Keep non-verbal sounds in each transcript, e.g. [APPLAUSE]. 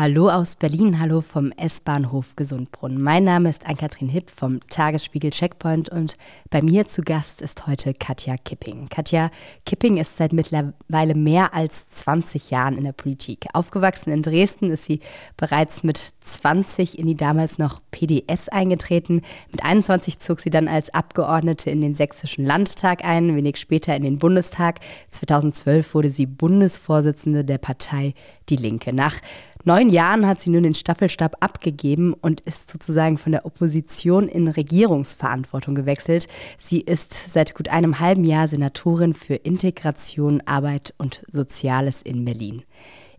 Hallo aus Berlin, hallo vom S-Bahnhof Gesundbrunn. Mein Name ist Ann-Kathrin Hipp vom Tagesspiegel Checkpoint und bei mir zu Gast ist heute Katja Kipping. Katja Kipping ist seit mittlerweile mehr als 20 Jahren in der Politik. Aufgewachsen in Dresden ist sie bereits mit 20 in die damals noch PDS eingetreten. Mit 21 zog sie dann als Abgeordnete in den Sächsischen Landtag ein, wenig später in den Bundestag. 2012 wurde sie Bundesvorsitzende der Partei Die Linke. Nach neun Jahren hat sie nun den Staffelstab abgegeben und ist sozusagen von der Opposition in Regierungsverantwortung gewechselt. Sie ist seit gut einem halben Jahr Senatorin für Integration, Arbeit und Soziales in Berlin.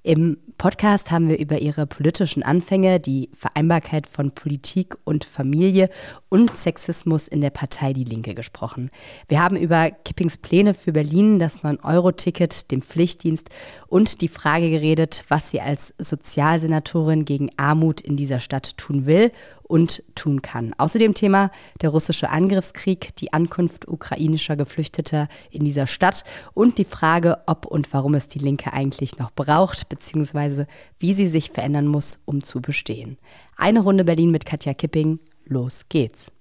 Im Podcast haben wir über ihre politischen Anfänge, die Vereinbarkeit von Politik und Familie und Sexismus in der Partei Die Linke gesprochen. Wir haben über Kippings Pläne für Berlin, das 9-Euro-Ticket, den Pflichtdienst und die Frage geredet, was sie als Sozialsenatorin gegen Armut in dieser Stadt tun will und tun kann. Außerdem Thema der russische Angriffskrieg, die Ankunft ukrainischer Geflüchteter in dieser Stadt und die Frage, ob und warum es die Linke eigentlich noch braucht, beziehungsweise wie sie sich verändern muss, um zu bestehen. Eine Runde Berlin mit Katja Kipping. Los geht's.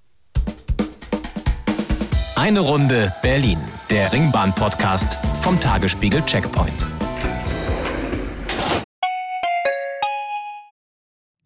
Eine Runde Berlin, der Ringbahn-Podcast vom Tagesspiegel Checkpoint.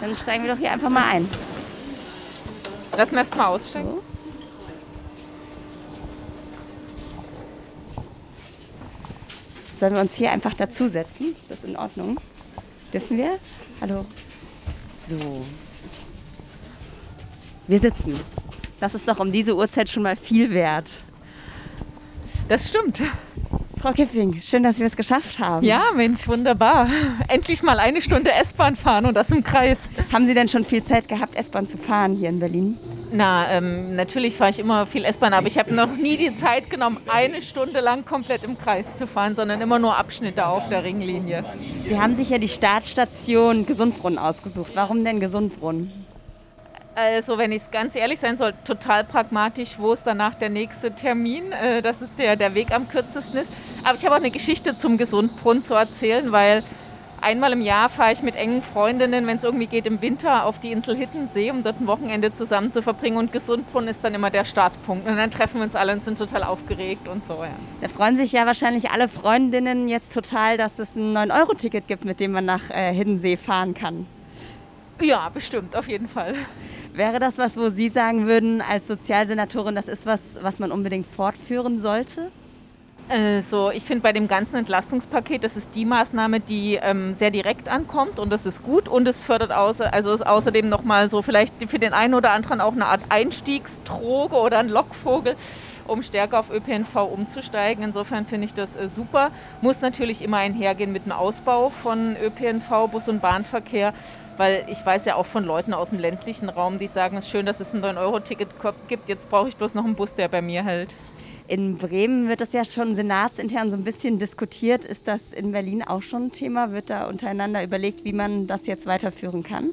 Dann steigen wir doch hier einfach mal ein. Lassen wir erst mal aussteigen. So. Sollen wir uns hier einfach dazusetzen? Ist das in Ordnung? Dürfen wir? Hallo. So. Wir sitzen. Das ist doch um diese Uhrzeit schon mal viel wert. Das stimmt. Frau Kipping, schön, dass wir es geschafft haben. Ja, Mensch, wunderbar. Endlich mal eine Stunde S-Bahn fahren und das im Kreis. Haben Sie denn schon viel Zeit gehabt, S-Bahn zu fahren hier in Berlin? Na, ähm, natürlich fahre ich immer viel S-Bahn, aber ich habe noch nie die Zeit genommen, eine Stunde lang komplett im Kreis zu fahren, sondern immer nur Abschnitte auf der Ringlinie. Sie haben sich ja die Startstation Gesundbrunnen ausgesucht. Warum denn Gesundbrunnen? Also, wenn ich es ganz ehrlich sein soll, total pragmatisch, wo ist danach der nächste Termin, äh, dass es der, der Weg am kürzesten ist. Aber ich habe auch eine Geschichte zum Gesundbrunnen zu erzählen, weil einmal im Jahr fahre ich mit engen Freundinnen, wenn es irgendwie geht, im Winter auf die Insel Hittensee, um dort ein Wochenende zusammen zu verbringen. Und Gesundbrunnen ist dann immer der Startpunkt. Und dann treffen wir uns alle und sind total aufgeregt und so. Ja. Da freuen sich ja wahrscheinlich alle Freundinnen jetzt total, dass es ein 9-Euro-Ticket gibt, mit dem man nach äh, Hiddensee fahren kann. Ja, bestimmt, auf jeden Fall. Wäre das was, wo Sie sagen würden, als Sozialsenatorin, das ist was, was man unbedingt fortführen sollte? Also ich finde bei dem ganzen Entlastungspaket, das ist die Maßnahme, die ähm, sehr direkt ankommt und das ist gut und es fördert außer, also ist außerdem nochmal so vielleicht für den einen oder anderen auch eine Art Einstiegsdroge oder ein Lockvogel, um stärker auf ÖPNV umzusteigen. Insofern finde ich das äh, super. Muss natürlich immer einhergehen mit dem Ausbau von ÖPNV, Bus- und Bahnverkehr weil ich weiß ja auch von Leuten aus dem ländlichen Raum, die sagen, es ist schön, dass es ein 9-Euro-Ticket gibt, jetzt brauche ich bloß noch einen Bus, der bei mir hält. In Bremen wird das ja schon senatsintern so ein bisschen diskutiert. Ist das in Berlin auch schon ein Thema? Wird da untereinander überlegt, wie man das jetzt weiterführen kann?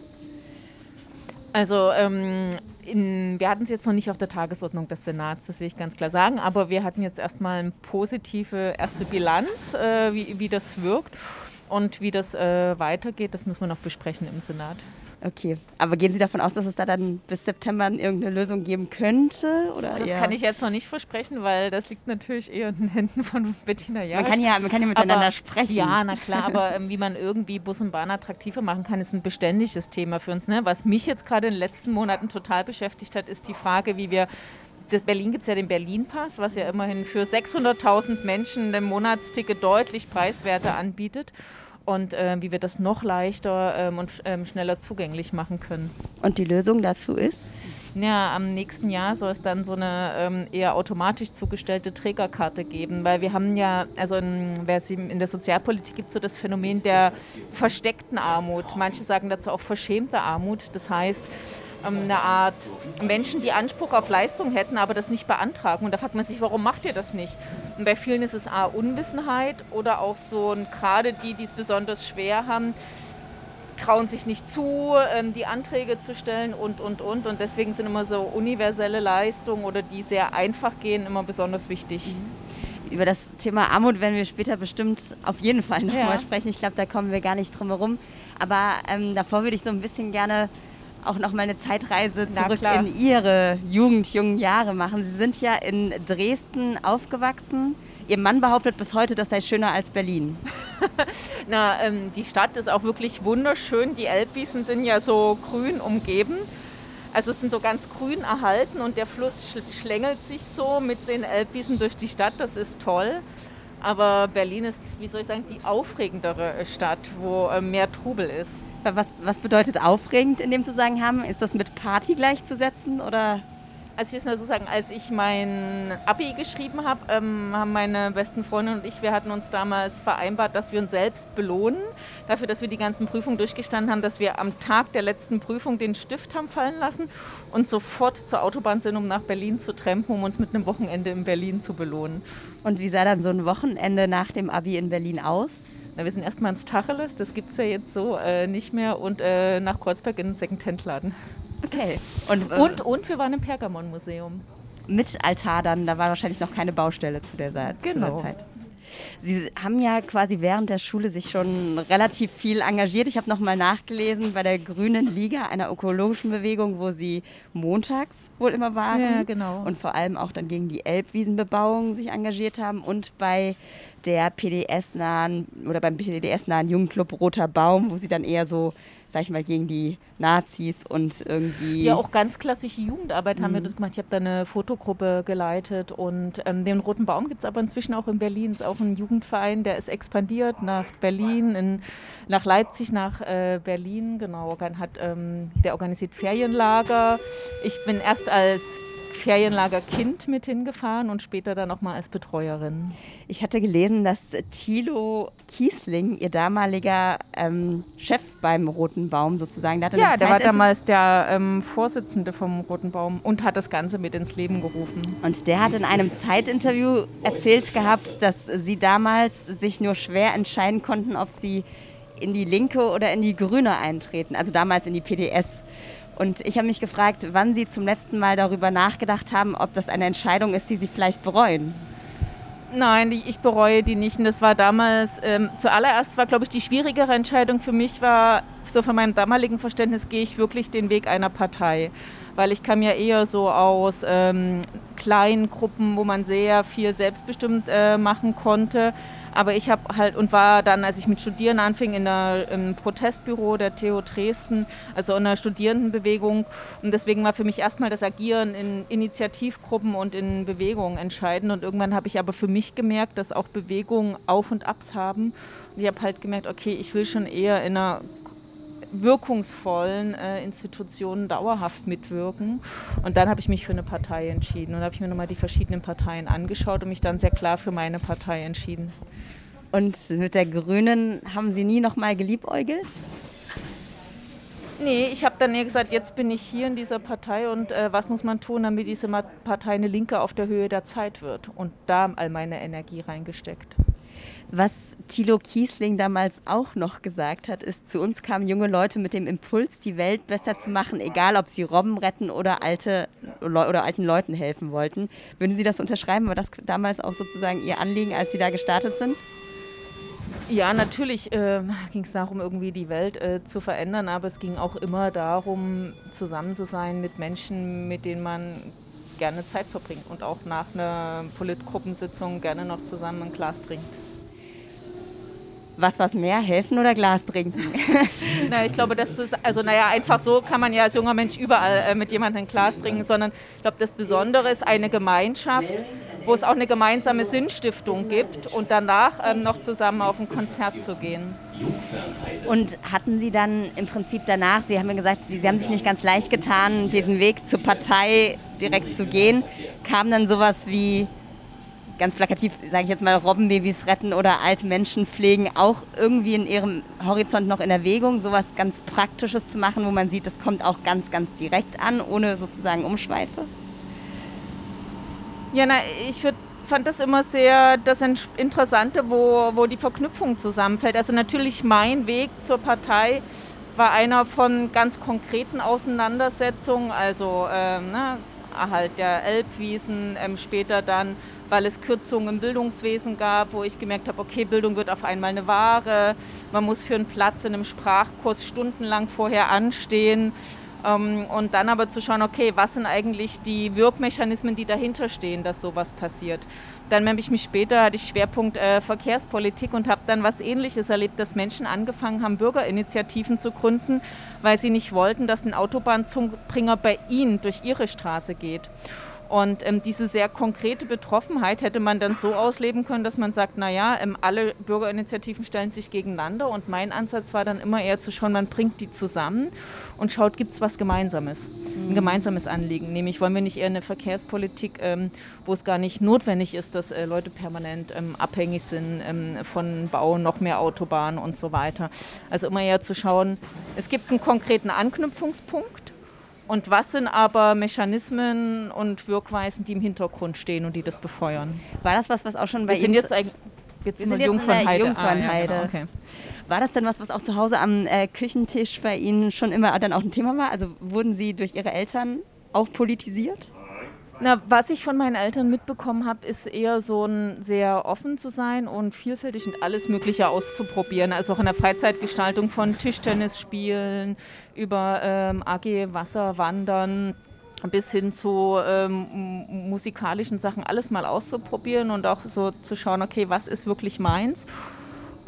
Also ähm, in, wir hatten es jetzt noch nicht auf der Tagesordnung des Senats, das will ich ganz klar sagen, aber wir hatten jetzt erstmal eine positive erste Bilanz, äh, wie, wie das wirkt. Und wie das äh, weitergeht, das müssen wir noch besprechen im Senat. Okay, aber gehen Sie davon aus, dass es da dann bis September irgendeine Lösung geben könnte? Oder das eher? kann ich jetzt noch nicht versprechen, weil das liegt natürlich eher in den Händen von Bettina Jahres. Man kann ja, man kann ja miteinander aber, sprechen. Ja, na klar, aber ähm, wie man irgendwie Bus und Bahn attraktiver machen kann, ist ein beständiges Thema für uns. Ne? Was mich jetzt gerade in den letzten Monaten total beschäftigt hat, ist die Frage, wie wir Berlin gibt es ja den Berlin-Pass, was ja immerhin für 600.000 Menschen ein Monatsticket deutlich preiswerter anbietet und äh, wie wir das noch leichter ähm, und ähm, schneller zugänglich machen können. Und die Lösung dazu ist? Ja, am nächsten Jahr soll es dann so eine ähm, eher automatisch zugestellte Trägerkarte geben, weil wir haben ja, also in, in der Sozialpolitik gibt es so das Phänomen der versteckten Armut. Manche sagen dazu auch verschämte Armut. Das heißt, eine Art Menschen, die Anspruch auf Leistung hätten, aber das nicht beantragen. Und da fragt man sich, warum macht ihr das nicht? Und bei vielen ist es A, Unwissenheit oder auch so, gerade die, die es besonders schwer haben, trauen sich nicht zu, ähm, die Anträge zu stellen und, und, und. Und deswegen sind immer so universelle Leistungen oder die sehr einfach gehen immer besonders wichtig. Mhm. Über das Thema Armut werden wir später bestimmt auf jeden Fall nochmal ja. sprechen. Ich glaube, da kommen wir gar nicht drum herum. Aber ähm, davor würde ich so ein bisschen gerne auch noch mal eine Zeitreise zurück in Ihre Jugend, jungen Jahre machen. Sie sind ja in Dresden aufgewachsen. Ihr Mann behauptet bis heute, das sei schöner als Berlin. [LAUGHS] Na, ähm, die Stadt ist auch wirklich wunderschön. Die Elbwiesen sind ja so grün umgeben. Also es sind so ganz grün erhalten und der Fluss schlängelt sich so mit den Elbwiesen durch die Stadt. Das ist toll. Aber Berlin ist, wie soll ich sagen, die aufregendere Stadt, wo äh, mehr Trubel ist. Was, was bedeutet aufregend in dem Zusammenhang? Ist das mit Party gleichzusetzen oder? Also ich will mal so sagen, als ich mein Abi geschrieben habe, ähm, haben meine besten Freunde und ich, wir hatten uns damals vereinbart, dass wir uns selbst belohnen, dafür, dass wir die ganzen Prüfungen durchgestanden haben, dass wir am Tag der letzten Prüfung den Stift haben fallen lassen und sofort zur Autobahn sind, um nach Berlin zu trampen, um uns mit einem Wochenende in Berlin zu belohnen. Und wie sah dann so ein Wochenende nach dem Abi in Berlin aus? Na, wir sind erstmal ins Tacheles, das gibt es ja jetzt so äh, nicht mehr, und äh, nach Kreuzberg in den Second-Hand-Laden. Okay. Und, äh, und, und wir waren im Pergamon-Museum. Mit Altar dann, da war wahrscheinlich noch keine Baustelle zu der, Zeit. Genau. Der Zeit. Sie haben ja quasi während der Schule sich schon relativ viel engagiert. Ich habe noch mal nachgelesen bei der Grünen Liga, einer ökologischen Bewegung, wo Sie montags wohl immer waren. Ja, genau. Und vor allem auch dann gegen die Elbwiesenbebauung sich engagiert haben und bei der PDS-nahen oder beim PDS-nahen Jugendclub Roter Baum, wo Sie dann eher so sag ich mal, gegen die Nazis und irgendwie. Ja, auch ganz klassische Jugendarbeit mhm. haben wir mhm. das gemacht. Ich habe da eine Fotogruppe geleitet und ähm, den Roten Baum gibt es aber inzwischen auch in Berlin. Es ist auch ein Jugendverein, der ist expandiert nach Berlin, in, nach Leipzig, nach äh, Berlin. Genau, hat, ähm, der organisiert Ferienlager. Ich bin erst als Ferienlager Kind mit hingefahren und später dann auch mal als Betreuerin. Ich hatte gelesen, dass Thilo Kiesling, ihr damaliger ähm, Chef beim Roten Baum sozusagen, der Ja, der war damals der ähm, Vorsitzende vom Roten Baum und hat das Ganze mit ins Leben gerufen. Und der hat in einem Zeitinterview erzählt gehabt, dass sie damals sich nur schwer entscheiden konnten, ob sie in die Linke oder in die Grüne eintreten, also damals in die PDS. Und ich habe mich gefragt, wann Sie zum letzten Mal darüber nachgedacht haben, ob das eine Entscheidung ist, die Sie vielleicht bereuen. Nein, ich bereue die nicht. Und das war damals, ähm, zuallererst war, glaube ich, die schwierigere Entscheidung für mich war, so von meinem damaligen Verständnis gehe ich wirklich den Weg einer Partei. Weil ich kam ja eher so aus ähm, kleinen Gruppen, wo man sehr viel selbstbestimmt äh, machen konnte. Aber ich habe halt und war dann, als ich mit Studieren anfing, in der, im Protestbüro der TU Dresden, also in der Studierendenbewegung. Und deswegen war für mich erstmal das Agieren in Initiativgruppen und in Bewegungen entscheidend. Und irgendwann habe ich aber für mich gemerkt, dass auch Bewegungen Auf und Abs haben. Und ich habe halt gemerkt, okay, ich will schon eher in einer wirkungsvollen äh, Institutionen dauerhaft mitwirken. Und dann habe ich mich für eine Partei entschieden und habe ich mir nochmal die verschiedenen Parteien angeschaut und mich dann sehr klar für meine Partei entschieden. Und mit der Grünen haben Sie nie nochmal geliebäugelt? Nee, ich habe dann eher gesagt, jetzt bin ich hier in dieser Partei und äh, was muss man tun, damit diese Partei eine Linke auf der Höhe der Zeit wird? Und da all meine Energie reingesteckt. Was Thilo Kiesling damals auch noch gesagt hat, ist, zu uns kamen junge Leute mit dem Impuls, die Welt besser zu machen, egal ob sie Robben retten oder, alte, oder alten Leuten helfen wollten. Würden Sie das unterschreiben? War das damals auch sozusagen Ihr Anliegen, als Sie da gestartet sind? Ja, natürlich äh, ging es darum, irgendwie die Welt äh, zu verändern, aber es ging auch immer darum, zusammen zu sein mit Menschen, mit denen man gerne Zeit verbringt und auch nach einer Politgruppensitzung gerne noch zusammen ein Glas trinkt. Was was mehr, helfen oder Glas trinken? [LAUGHS] Na, ich glaube, dass du, also naja, einfach so kann man ja als junger Mensch überall äh, mit jemandem ein Glas trinken, sondern ich glaube, das Besondere ist eine Gemeinschaft, wo es auch eine gemeinsame Sinnstiftung gibt und danach ähm, noch zusammen auf ein Konzert zu gehen. Und hatten Sie dann im Prinzip danach, Sie haben ja gesagt, Sie haben sich nicht ganz leicht getan, diesen Weg zur Partei direkt zu gehen, kam dann sowas wie ganz plakativ, sage ich jetzt mal, Robbenbabys retten oder alte Menschen pflegen, auch irgendwie in ihrem Horizont noch in Erwägung, sowas ganz Praktisches zu machen, wo man sieht, das kommt auch ganz, ganz direkt an, ohne sozusagen Umschweife? Ja, na, ich würd, fand das immer sehr das Interessante, wo, wo die Verknüpfung zusammenfällt. Also natürlich mein Weg zur Partei war einer von ganz konkreten Auseinandersetzungen, also ähm, ne, Erhalt der Elbwiesen, ähm, später dann weil es Kürzungen im Bildungswesen gab, wo ich gemerkt habe, okay, Bildung wird auf einmal eine Ware, man muss für einen Platz in einem Sprachkurs stundenlang vorher anstehen. Ähm, und dann aber zu schauen, okay, was sind eigentlich die Wirkmechanismen, die dahinter stehen, dass sowas passiert. Dann habe ich mich später, hatte ich Schwerpunkt äh, Verkehrspolitik und habe dann was Ähnliches erlebt, dass Menschen angefangen haben, Bürgerinitiativen zu gründen, weil sie nicht wollten, dass ein Autobahnzubringer bei ihnen durch ihre Straße geht. Und ähm, diese sehr konkrete Betroffenheit hätte man dann so ausleben können, dass man sagt, naja, ähm, alle Bürgerinitiativen stellen sich gegeneinander. Und mein Ansatz war dann immer eher zu schauen, man bringt die zusammen und schaut, gibt es was Gemeinsames, mhm. ein gemeinsames Anliegen. Nämlich wollen wir nicht eher eine Verkehrspolitik, ähm, wo es gar nicht notwendig ist, dass äh, Leute permanent ähm, abhängig sind ähm, von Bau, noch mehr Autobahnen und so weiter. Also immer eher zu schauen, es gibt einen konkreten Anknüpfungspunkt und was sind aber Mechanismen und Wirkweisen, die im Hintergrund stehen und die das befeuern? War das was, was auch schon bei wir Ihnen... Sind jetzt jetzt wir sind jetzt Jungfernheide. Jungfernheide. Ah, ja, genau. okay. War das denn was, was auch zu Hause am äh, Küchentisch bei Ihnen schon immer dann auch ein Thema war? Also wurden Sie durch Ihre Eltern auch politisiert? Na, was ich von meinen Eltern mitbekommen habe, ist eher so ein sehr offen zu sein und vielfältig und alles Mögliche auszuprobieren. Also auch in der Freizeitgestaltung von Tischtennis spielen, über ähm, AG Wasserwandern bis hin zu ähm, musikalischen Sachen alles mal auszuprobieren und auch so zu schauen, okay, was ist wirklich meins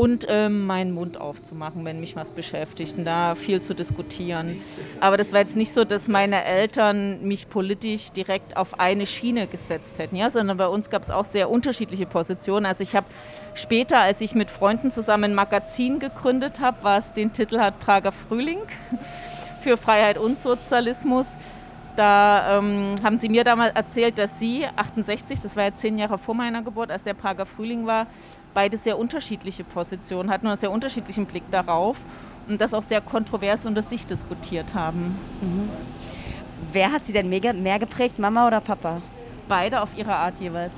und ähm, meinen Mund aufzumachen, wenn mich was beschäftigt und da viel zu diskutieren. Aber das war jetzt nicht so, dass meine Eltern mich politisch direkt auf eine Schiene gesetzt hätten, ja, sondern bei uns gab es auch sehr unterschiedliche Positionen. Also ich habe später, als ich mit Freunden zusammen ein Magazin gegründet habe, was den Titel hat Prager Frühling [LAUGHS] für Freiheit und Sozialismus, da ähm, haben sie mir damals erzählt, dass sie 68, das war ja zehn Jahre vor meiner Geburt, als der Prager Frühling war, beide sehr unterschiedliche Positionen hatten und einen sehr unterschiedlichen Blick darauf und das auch sehr kontrovers unter sich diskutiert haben. Mhm. Wer hat Sie denn mehr, mehr geprägt, Mama oder Papa? Beide auf ihre Art jeweils.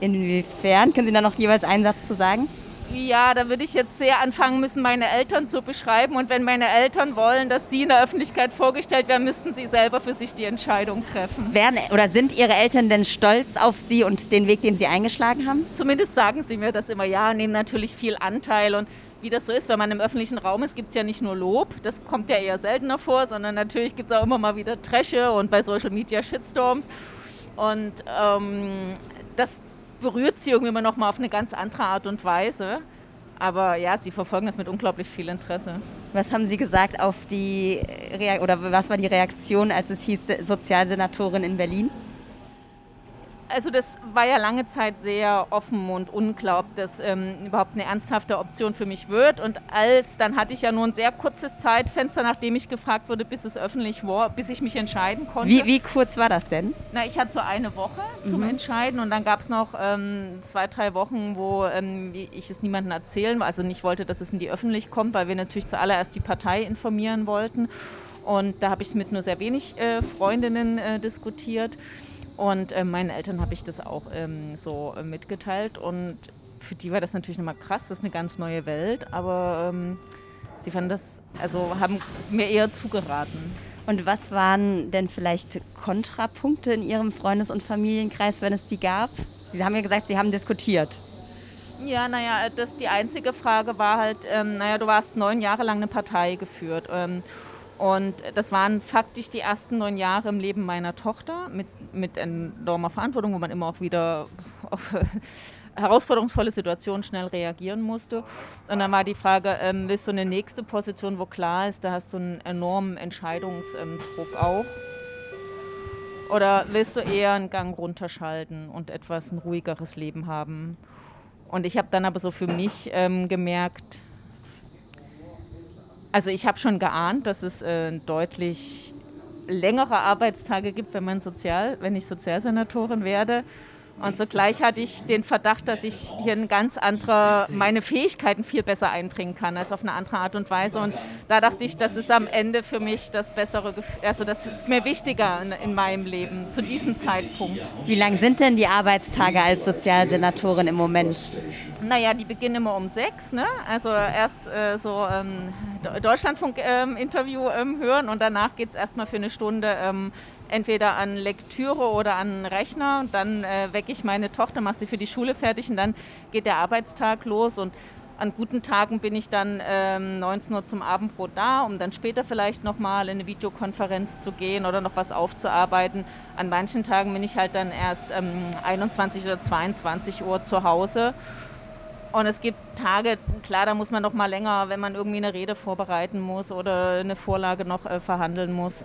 Inwiefern? Können Sie da noch jeweils einen Satz zu sagen? Ja, da würde ich jetzt sehr anfangen müssen, meine Eltern zu beschreiben. Und wenn meine Eltern wollen, dass sie in der Öffentlichkeit vorgestellt werden, müssten sie selber für sich die Entscheidung treffen. Werden oder sind Ihre Eltern denn stolz auf Sie und den Weg, den Sie eingeschlagen haben? Zumindest sagen sie mir das immer. Ja, nehmen natürlich viel Anteil und wie das so ist, wenn man im öffentlichen Raum ist, gibt es ja nicht nur Lob, das kommt ja eher seltener vor, sondern natürlich gibt es auch immer mal wieder Tresche und bei Social Media Shitstorms. Und ähm, das berührt sie irgendwie immer noch mal auf eine ganz andere Art und Weise. Aber ja, sie verfolgen das mit unglaublich viel Interesse. Was haben Sie gesagt auf die oder was war die Reaktion, als es hieß Sozialsenatorin in Berlin? Also das war ja lange Zeit sehr offen und unklar, ob das ähm, überhaupt eine ernsthafte Option für mich wird. Und als, dann hatte ich ja nur ein sehr kurzes Zeitfenster, nachdem ich gefragt wurde, bis es öffentlich war, bis ich mich entscheiden konnte. Wie, wie kurz war das denn? Na, ich hatte so eine Woche zum mhm. Entscheiden und dann gab es noch ähm, zwei, drei Wochen, wo ähm, ich es niemandem erzählen, also nicht wollte, dass es in die Öffentlichkeit kommt, weil wir natürlich zuallererst die Partei informieren wollten. Und da habe ich es mit nur sehr wenig äh, Freundinnen äh, diskutiert. Und äh, meinen Eltern habe ich das auch ähm, so äh, mitgeteilt. Und für die war das natürlich nochmal krass, das ist eine ganz neue Welt. Aber ähm, sie fanden das, also haben mir eher zugeraten. Und was waren denn vielleicht Kontrapunkte in Ihrem Freundes- und Familienkreis, wenn es die gab? Sie haben ja gesagt, Sie haben diskutiert. Ja, naja, das, die einzige Frage war halt, ähm, naja, du warst neun Jahre lang eine Partei geführt. Ähm, und das waren faktisch die ersten neun Jahre im Leben meiner Tochter mit, mit enormer Verantwortung, wo man immer auch wieder auf [LAUGHS] herausforderungsvolle Situationen schnell reagieren musste. Und dann war die Frage, ähm, willst du eine nächste Position, wo klar ist, da hast du einen enormen Entscheidungsdruck auch. Oder willst du eher einen Gang runterschalten und etwas ein ruhigeres Leben haben? Und ich habe dann aber so für mich ähm, gemerkt, also ich habe schon geahnt, dass es äh, deutlich längere Arbeitstage gibt, wenn man sozial, wenn ich Sozialsenatorin werde. Und zugleich hatte ich den Verdacht, dass ich hier ein ganz andere, meine Fähigkeiten viel besser einbringen kann, als auf eine andere Art und Weise. Und da dachte ich, das ist am Ende für mich das bessere, also das ist mir wichtiger in, in meinem Leben zu diesem Zeitpunkt. Wie lang sind denn die Arbeitstage als Sozialsenatorin im Moment? Naja, die beginnen immer um sechs, ne? Also erst äh, so ähm, Deutschlandfunk-Interview ähm, ähm, hören und danach geht es erstmal für eine Stunde ähm, entweder an Lektüre oder an Rechner. Und dann äh, wecke ich meine Tochter, mache sie für die Schule fertig und dann geht der Arbeitstag los. Und an guten Tagen bin ich dann ähm, 19 Uhr zum Abendbrot da, um dann später vielleicht nochmal in eine Videokonferenz zu gehen oder noch was aufzuarbeiten. An manchen Tagen bin ich halt dann erst ähm, 21 oder 22 Uhr zu Hause. Und es gibt Tage, klar, da muss man noch mal länger, wenn man irgendwie eine Rede vorbereiten muss oder eine Vorlage noch äh, verhandeln muss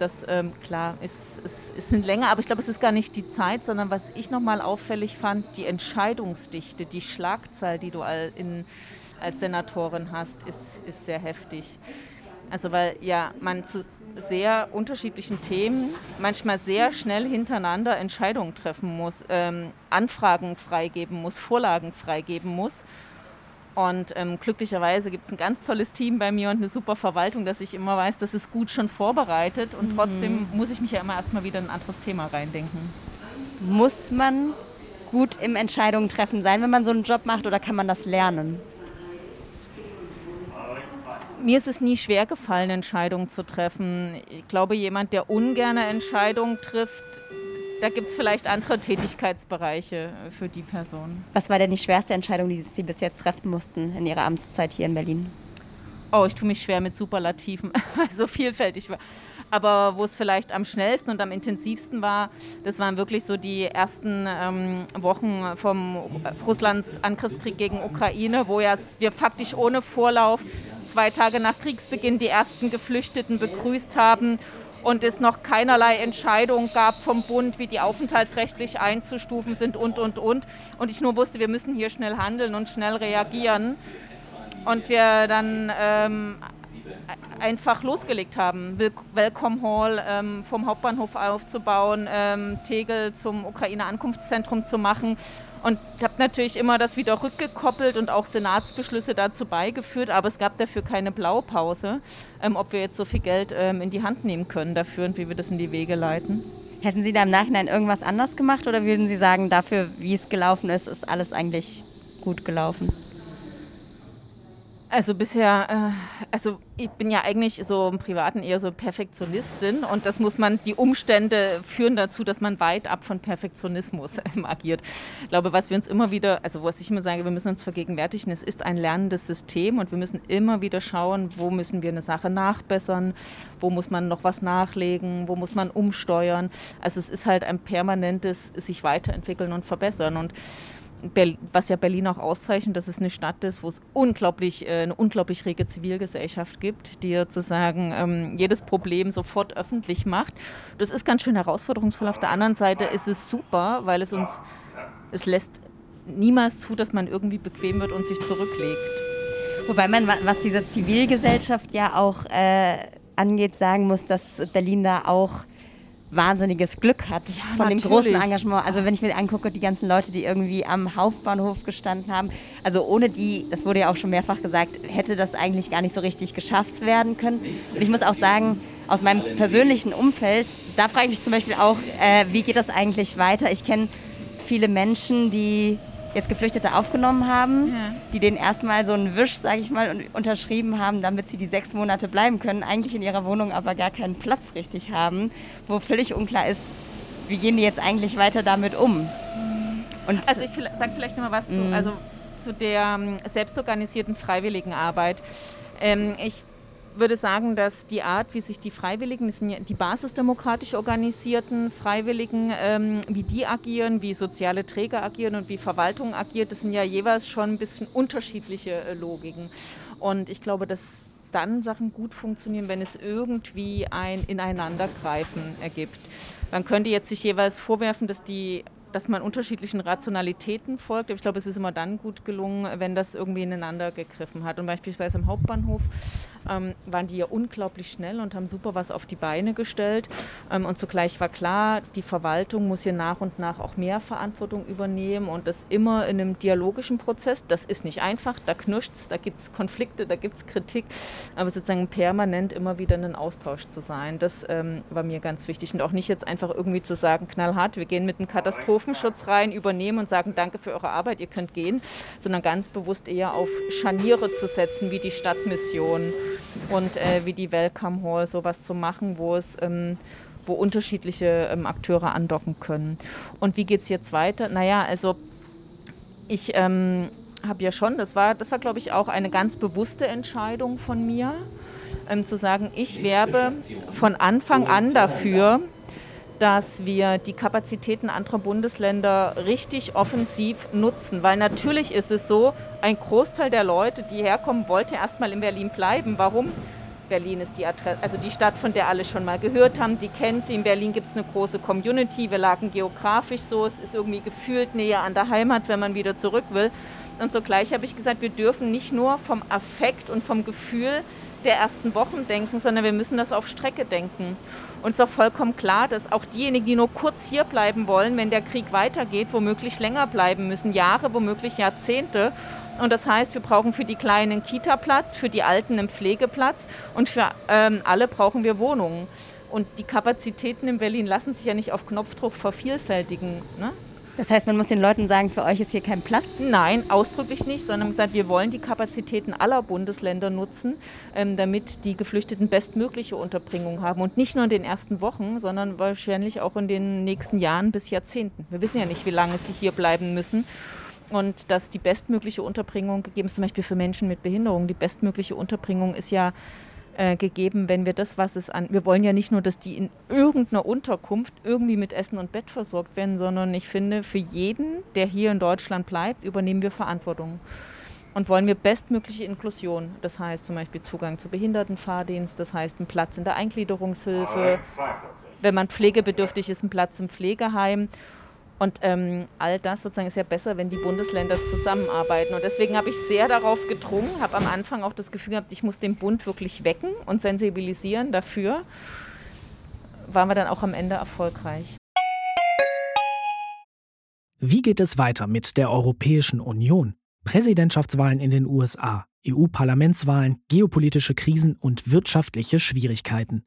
das ähm, klar ist, ist, ist sind länger, aber ich glaube, es ist gar nicht die Zeit, sondern was ich nochmal auffällig fand, die Entscheidungsdichte, die Schlagzahl, die du in, als Senatorin hast, ist, ist sehr heftig. Also weil ja man zu sehr unterschiedlichen Themen manchmal sehr schnell hintereinander Entscheidungen treffen muss, ähm, Anfragen freigeben muss, Vorlagen freigeben muss. Und ähm, glücklicherweise gibt es ein ganz tolles Team bei mir und eine super Verwaltung, dass ich immer weiß, das ist gut schon vorbereitet und mhm. trotzdem muss ich mich ja immer erstmal wieder in ein anderes Thema reindenken. Muss man gut im Entscheidungen treffen sein, wenn man so einen Job macht oder kann man das lernen? Mir ist es nie schwer gefallen, Entscheidungen zu treffen. Ich glaube, jemand, der ungern Entscheidungen trifft, da gibt es vielleicht andere Tätigkeitsbereiche äh, für die Person. Was war denn die schwerste Entscheidung, die Sie bis jetzt treffen mussten in Ihrer Amtszeit hier in Berlin? Oh, ich tue mich schwer mit Superlativen, [LAUGHS] weil so vielfältig war. Aber wo es vielleicht am schnellsten und am intensivsten war, das waren wirklich so die ersten ähm, Wochen vom Russlands Angriffskrieg gegen Ukraine, wo ja wir faktisch ohne Vorlauf zwei Tage nach Kriegsbeginn die ersten Geflüchteten begrüßt haben und es noch keinerlei Entscheidung gab vom Bund, wie die aufenthaltsrechtlich einzustufen sind und, und, und. Und ich nur wusste, wir müssen hier schnell handeln und schnell reagieren. Und wir dann ähm, einfach losgelegt haben, Welcome Hall ähm, vom Hauptbahnhof aufzubauen, ähm, Tegel zum Ukraine-Ankunftszentrum zu machen und habe natürlich immer das wieder rückgekoppelt und auch Senatsbeschlüsse dazu beigeführt, aber es gab dafür keine Blaupause, ähm, ob wir jetzt so viel Geld ähm, in die Hand nehmen können dafür und wie wir das in die Wege leiten. Hätten Sie da im Nachhinein irgendwas anders gemacht oder würden Sie sagen, dafür, wie es gelaufen ist, ist alles eigentlich gut gelaufen? Also bisher, äh, also ich bin ja eigentlich so im Privaten eher so Perfektionistin und das muss man, die Umstände führen dazu, dass man weit ab von Perfektionismus [LAUGHS] ähm, agiert. Ich glaube, was wir uns immer wieder, also was ich immer sage, wir müssen uns vergegenwärtigen, es ist ein lernendes System und wir müssen immer wieder schauen, wo müssen wir eine Sache nachbessern, wo muss man noch was nachlegen, wo muss man umsteuern. Also es ist halt ein permanentes sich weiterentwickeln und verbessern und was ja Berlin auch auszeichnet, dass es eine Stadt ist, wo es unglaublich, äh, eine unglaublich rege Zivilgesellschaft gibt, die sozusagen ähm, jedes Problem sofort öffentlich macht. Das ist ganz schön herausforderungsvoll. Auf der anderen Seite ist es super, weil es uns, es lässt niemals zu, dass man irgendwie bequem wird und sich zurücklegt. Wobei man, was diese Zivilgesellschaft ja auch äh, angeht, sagen muss, dass Berlin da auch wahnsinniges Glück hat ja, von natürlich. dem großen Engagement. Also wenn ich mir angucke, die ganzen Leute, die irgendwie am Hauptbahnhof gestanden haben, also ohne die, das wurde ja auch schon mehrfach gesagt, hätte das eigentlich gar nicht so richtig geschafft werden können. Und ich muss auch sagen, aus meinem persönlichen Umfeld, da frage ich mich zum Beispiel auch, äh, wie geht das eigentlich weiter? Ich kenne viele Menschen, die jetzt Geflüchtete aufgenommen haben, ja. die den erstmal so einen Wisch, sage ich mal, unterschrieben haben, damit sie die sechs Monate bleiben können, eigentlich in ihrer Wohnung aber gar keinen Platz richtig haben, wo völlig unklar ist, wie gehen die jetzt eigentlich weiter damit um? Und also ich sage vielleicht noch mal was zu, mhm. also zu der ähm, selbstorganisierten Freiwilligenarbeit. Ähm, ich würde sagen, dass die Art, wie sich die Freiwilligen, das sind ja die basisdemokratisch organisierten Freiwilligen, ähm, wie die agieren, wie soziale Träger agieren und wie Verwaltung agiert, das sind ja jeweils schon ein bisschen unterschiedliche äh, Logiken. Und ich glaube, dass dann Sachen gut funktionieren, wenn es irgendwie ein Ineinandergreifen ergibt. Man könnte jetzt sich jeweils vorwerfen, dass die dass man unterschiedlichen Rationalitäten folgt. Aber ich glaube, es ist immer dann gut gelungen, wenn das irgendwie ineinander gegriffen hat. Und beispielsweise am Hauptbahnhof ähm, waren die ja unglaublich schnell und haben super was auf die Beine gestellt. Ähm, und zugleich war klar, die Verwaltung muss hier nach und nach auch mehr Verantwortung übernehmen und das immer in einem dialogischen Prozess. Das ist nicht einfach, da knirscht es, da gibt es Konflikte, da gibt es Kritik, aber sozusagen permanent immer wieder in Austausch zu sein, das ähm, war mir ganz wichtig. Und auch nicht jetzt einfach irgendwie zu sagen, knallhart, wir gehen mit einem Katastrophenschutz rein, übernehmen und sagen, danke für eure Arbeit, ihr könnt gehen, sondern ganz bewusst eher auf Scharniere zu setzen, wie die Stadtmission und äh, wie die Welcome Hall sowas zu machen, wo es ähm, wo unterschiedliche ähm, Akteure andocken können. Und wie geht es jetzt weiter? Naja, also ich ähm, habe ja schon, das war, das war glaube ich auch eine ganz bewusste Entscheidung von mir, ähm, zu sagen, ich werbe von Anfang an dafür, dass wir die Kapazitäten anderer Bundesländer richtig offensiv nutzen. Weil natürlich ist es so, ein Großteil der Leute, die herkommen, wollte erstmal in Berlin bleiben. Warum? Berlin ist die Adresse, also die Stadt, von der alle schon mal gehört haben, die kennt sie. In Berlin gibt es eine große Community. Wir lagen geografisch so, es ist irgendwie gefühlt näher an der Heimat, wenn man wieder zurück will. Und sogleich habe ich gesagt, wir dürfen nicht nur vom Affekt und vom Gefühl der ersten Wochen denken, sondern wir müssen das auf Strecke denken. Und es ist auch vollkommen klar, dass auch diejenigen, die nur kurz hier bleiben wollen, wenn der Krieg weitergeht, womöglich länger bleiben müssen, Jahre, womöglich Jahrzehnte. Und das heißt, wir brauchen für die Kleinen Kita-Platz, für die Alten einen Pflegeplatz und für ähm, alle brauchen wir Wohnungen. Und die Kapazitäten in Berlin lassen sich ja nicht auf Knopfdruck vervielfältigen. Ne? Das heißt, man muss den Leuten sagen, für euch ist hier kein Platz? Nein, ausdrücklich nicht, sondern gesagt, wir wollen die Kapazitäten aller Bundesländer nutzen, ähm, damit die Geflüchteten bestmögliche Unterbringung haben. Und nicht nur in den ersten Wochen, sondern wahrscheinlich auch in den nächsten Jahren bis Jahrzehnten. Wir wissen ja nicht, wie lange sie hier bleiben müssen. Und dass die bestmögliche Unterbringung gegeben ist, zum Beispiel für Menschen mit Behinderung, die bestmögliche Unterbringung ist ja äh, gegeben, wenn wir das, was es an. Wir wollen ja nicht nur, dass die in irgendeiner Unterkunft irgendwie mit Essen und Bett versorgt werden, sondern ich finde, für jeden, der hier in Deutschland bleibt, übernehmen wir Verantwortung. Und wollen wir bestmögliche Inklusion, das heißt zum Beispiel Zugang zu Behindertenfahrdienst, das heißt einen Platz in der Eingliederungshilfe, wenn man pflegebedürftig ist, einen Platz im Pflegeheim und ähm, all das sozusagen ist ja besser, wenn die Bundesländer zusammenarbeiten. Und deswegen habe ich sehr darauf gedrungen, habe am Anfang auch das Gefühl gehabt, ich muss den Bund wirklich wecken und sensibilisieren dafür. Waren wir dann auch am Ende erfolgreich. Wie geht es weiter mit der Europäischen Union? Präsidentschaftswahlen in den USA, EU-Parlamentswahlen, geopolitische Krisen und wirtschaftliche Schwierigkeiten.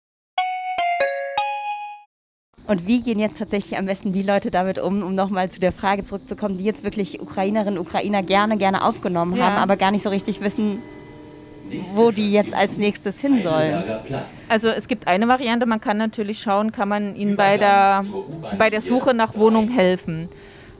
Und wie gehen jetzt tatsächlich am besten die Leute damit um, um nochmal zu der Frage zurückzukommen, die jetzt wirklich Ukrainerinnen und Ukrainer gerne, gerne aufgenommen ja. haben, aber gar nicht so richtig wissen, wo die jetzt als nächstes hin sollen. Also es gibt eine Variante, man kann natürlich schauen, kann man ihnen bei der, bei der Suche nach Wohnung helfen.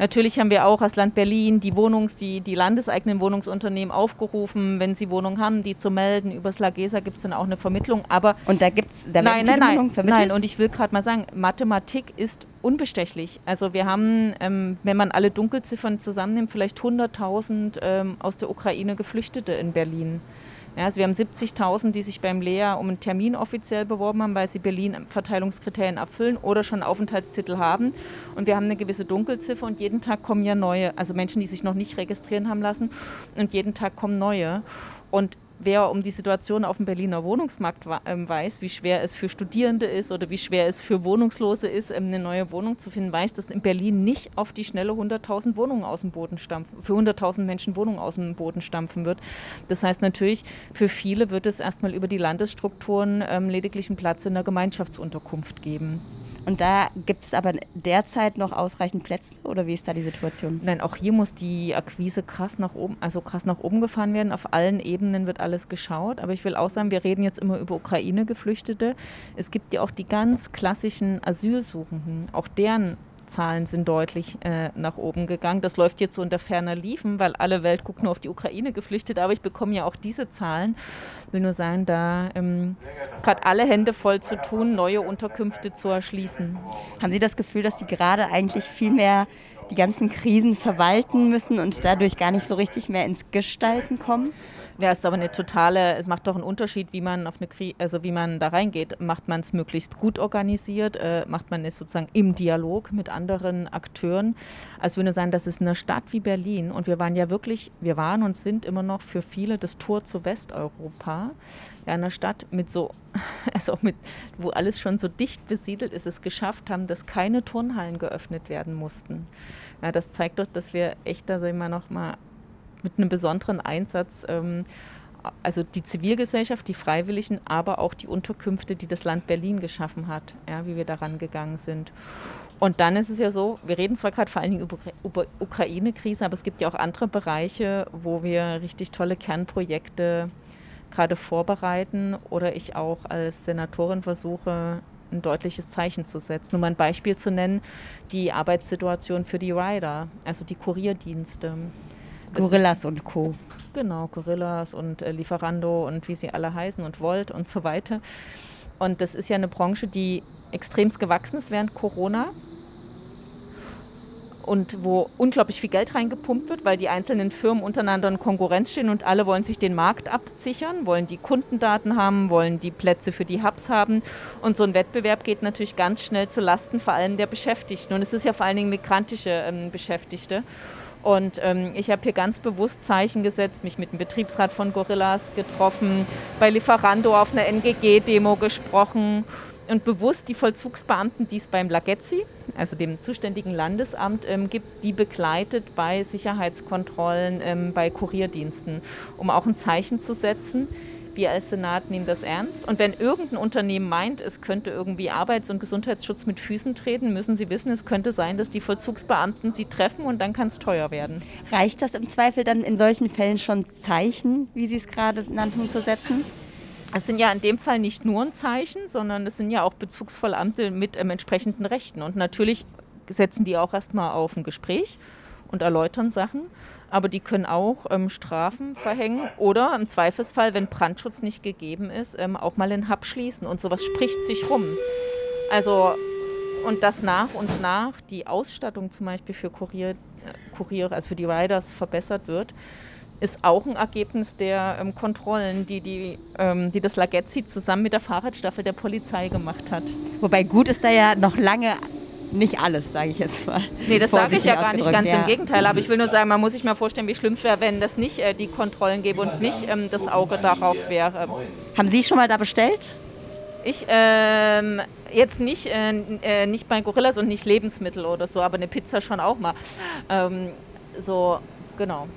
Natürlich haben wir auch als Land Berlin die Wohnungs-, die, die landeseigenen Wohnungsunternehmen aufgerufen, wenn sie Wohnungen haben, die zu melden. Übers Lagesa gibt es dann auch eine Vermittlung. Aber und da gibt es nein, nein, nein, nein. Und ich will gerade mal sagen, Mathematik ist unbestechlich. Also wir haben, ähm, wenn man alle Dunkelziffern zusammennimmt, vielleicht 100.000 ähm, aus der Ukraine Geflüchtete in Berlin. Ja, also wir haben 70.000, die sich beim Lea um einen Termin offiziell beworben haben, weil sie Berlin-Verteilungskriterien erfüllen oder schon Aufenthaltstitel haben. Und wir haben eine gewisse Dunkelziffer und jeden Tag kommen ja neue, also Menschen, die sich noch nicht registrieren haben lassen. Und jeden Tag kommen neue. Und wer um die Situation auf dem Berliner Wohnungsmarkt ähm, weiß, wie schwer es für Studierende ist oder wie schwer es für Wohnungslose ist, ähm, eine neue Wohnung zu finden, weiß, dass in Berlin nicht auf die schnelle 100.000 Wohnungen aus dem Boden stampfen, für 100.000 Menschen Wohnungen aus dem Boden stampfen wird. Das heißt natürlich, für viele wird es erstmal über die Landesstrukturen ähm, lediglich einen Platz in der Gemeinschaftsunterkunft geben. Und da gibt es aber derzeit noch ausreichend Plätze oder wie ist da die Situation? Nein, auch hier muss die Akquise krass nach oben, also krass nach oben gefahren werden. Auf allen Ebenen wird alles geschaut. Aber ich will auch sagen, wir reden jetzt immer über Ukraine-Geflüchtete. Es gibt ja auch die ganz klassischen Asylsuchenden. Auch deren Zahlen sind deutlich äh, nach oben gegangen. Das läuft jetzt so unter ferner Liefen, weil alle Welt guckt nur auf die Ukraine geflüchtet. Aber ich bekomme ja auch diese Zahlen. Ich will nur sagen, da ähm, gerade alle Hände voll zu tun, neue Unterkünfte zu erschließen. Haben Sie das Gefühl, dass Sie gerade eigentlich viel mehr die ganzen Krisen verwalten müssen und dadurch gar nicht so richtig mehr ins Gestalten kommen? Ja, es ist aber eine totale, es macht doch einen Unterschied, wie man auf eine Krise, also wie man da reingeht. Macht man es möglichst gut organisiert, äh, macht man es sozusagen im Dialog mit anderen Akteuren. Also würde sagen, das ist eine Stadt wie Berlin und wir waren ja wirklich, wir waren und sind immer noch für viele das Tor zu Westeuropa. Ja, eine Stadt mit so, [LAUGHS] also mit, wo alles schon so dicht besiedelt ist, es geschafft haben, dass keine Turnhallen geöffnet werden mussten. Ja, das zeigt doch, dass wir echt da immer noch mal mit einem besonderen Einsatz, ähm, also die Zivilgesellschaft, die Freiwilligen, aber auch die Unterkünfte, die das Land Berlin geschaffen hat, ja, wie wir daran gegangen sind. Und dann ist es ja so, wir reden zwar gerade vor allen Dingen über, über Ukraine-Krise, aber es gibt ja auch andere Bereiche, wo wir richtig tolle Kernprojekte gerade vorbereiten oder ich auch als Senatorin versuche, ein deutliches Zeichen zu setzen. Um ein Beispiel zu nennen, die Arbeitssituation für die Rider, also die Kurierdienste. Gorillas und Co. Genau, Gorillas und äh, Lieferando und wie sie alle heißen und Volt und so weiter. Und das ist ja eine Branche, die extremst gewachsen ist während Corona und wo unglaublich viel Geld reingepumpt wird, weil die einzelnen Firmen untereinander in Konkurrenz stehen und alle wollen sich den Markt absichern, wollen die Kundendaten haben, wollen die Plätze für die Hubs haben. Und so ein Wettbewerb geht natürlich ganz schnell zu Lasten vor allem der Beschäftigten. Und es ist ja vor allen Dingen migrantische ähm, Beschäftigte. Und ähm, ich habe hier ganz bewusst Zeichen gesetzt, mich mit dem Betriebsrat von Gorillas getroffen, bei Lieferando auf einer NGG-Demo gesprochen und bewusst die Vollzugsbeamten, die es beim Lagezzi, also dem zuständigen Landesamt, ähm, gibt, die begleitet bei Sicherheitskontrollen, ähm, bei Kurierdiensten, um auch ein Zeichen zu setzen wir als Senat nehmen das ernst. Und wenn irgendein Unternehmen meint, es könnte irgendwie Arbeits- und Gesundheitsschutz mit Füßen treten, müssen sie wissen, es könnte sein, dass die Vollzugsbeamten sie treffen und dann kann es teuer werden. Reicht das im Zweifel dann in solchen Fällen schon Zeichen, wie Sie es gerade nannten, zu setzen? Es sind ja in dem Fall nicht nur ein Zeichen, sondern es sind ja auch bezugsvolle Amte mit ähm, entsprechenden Rechten. Und natürlich setzen die auch erstmal auf ein Gespräch und erläutern Sachen aber die können auch ähm, Strafen verhängen oder im Zweifelsfall, wenn Brandschutz nicht gegeben ist, ähm, auch mal den Hub schließen und sowas spricht sich rum. Also und dass nach und nach die Ausstattung zum Beispiel für Kurier, äh, Kuriere, also für die Riders verbessert wird, ist auch ein Ergebnis der ähm, Kontrollen, die, die, ähm, die das Lagezzi zusammen mit der Fahrradstaffel der Polizei gemacht hat. Wobei gut ist da ja noch lange nicht alles, sage ich jetzt mal. Nee, das sage ich ja gar nicht, ganz ja. im Gegenteil. Aber ich will nur sagen, man muss sich mal vorstellen, wie schlimm es wäre, wenn das nicht äh, die Kontrollen gäbe und nicht ähm, das Auge darauf wäre. Haben Sie schon mal da bestellt? Ich ähm, jetzt nicht, äh, äh, nicht bei Gorillas und nicht Lebensmittel oder so, aber eine Pizza schon auch mal. Ähm, so, genau.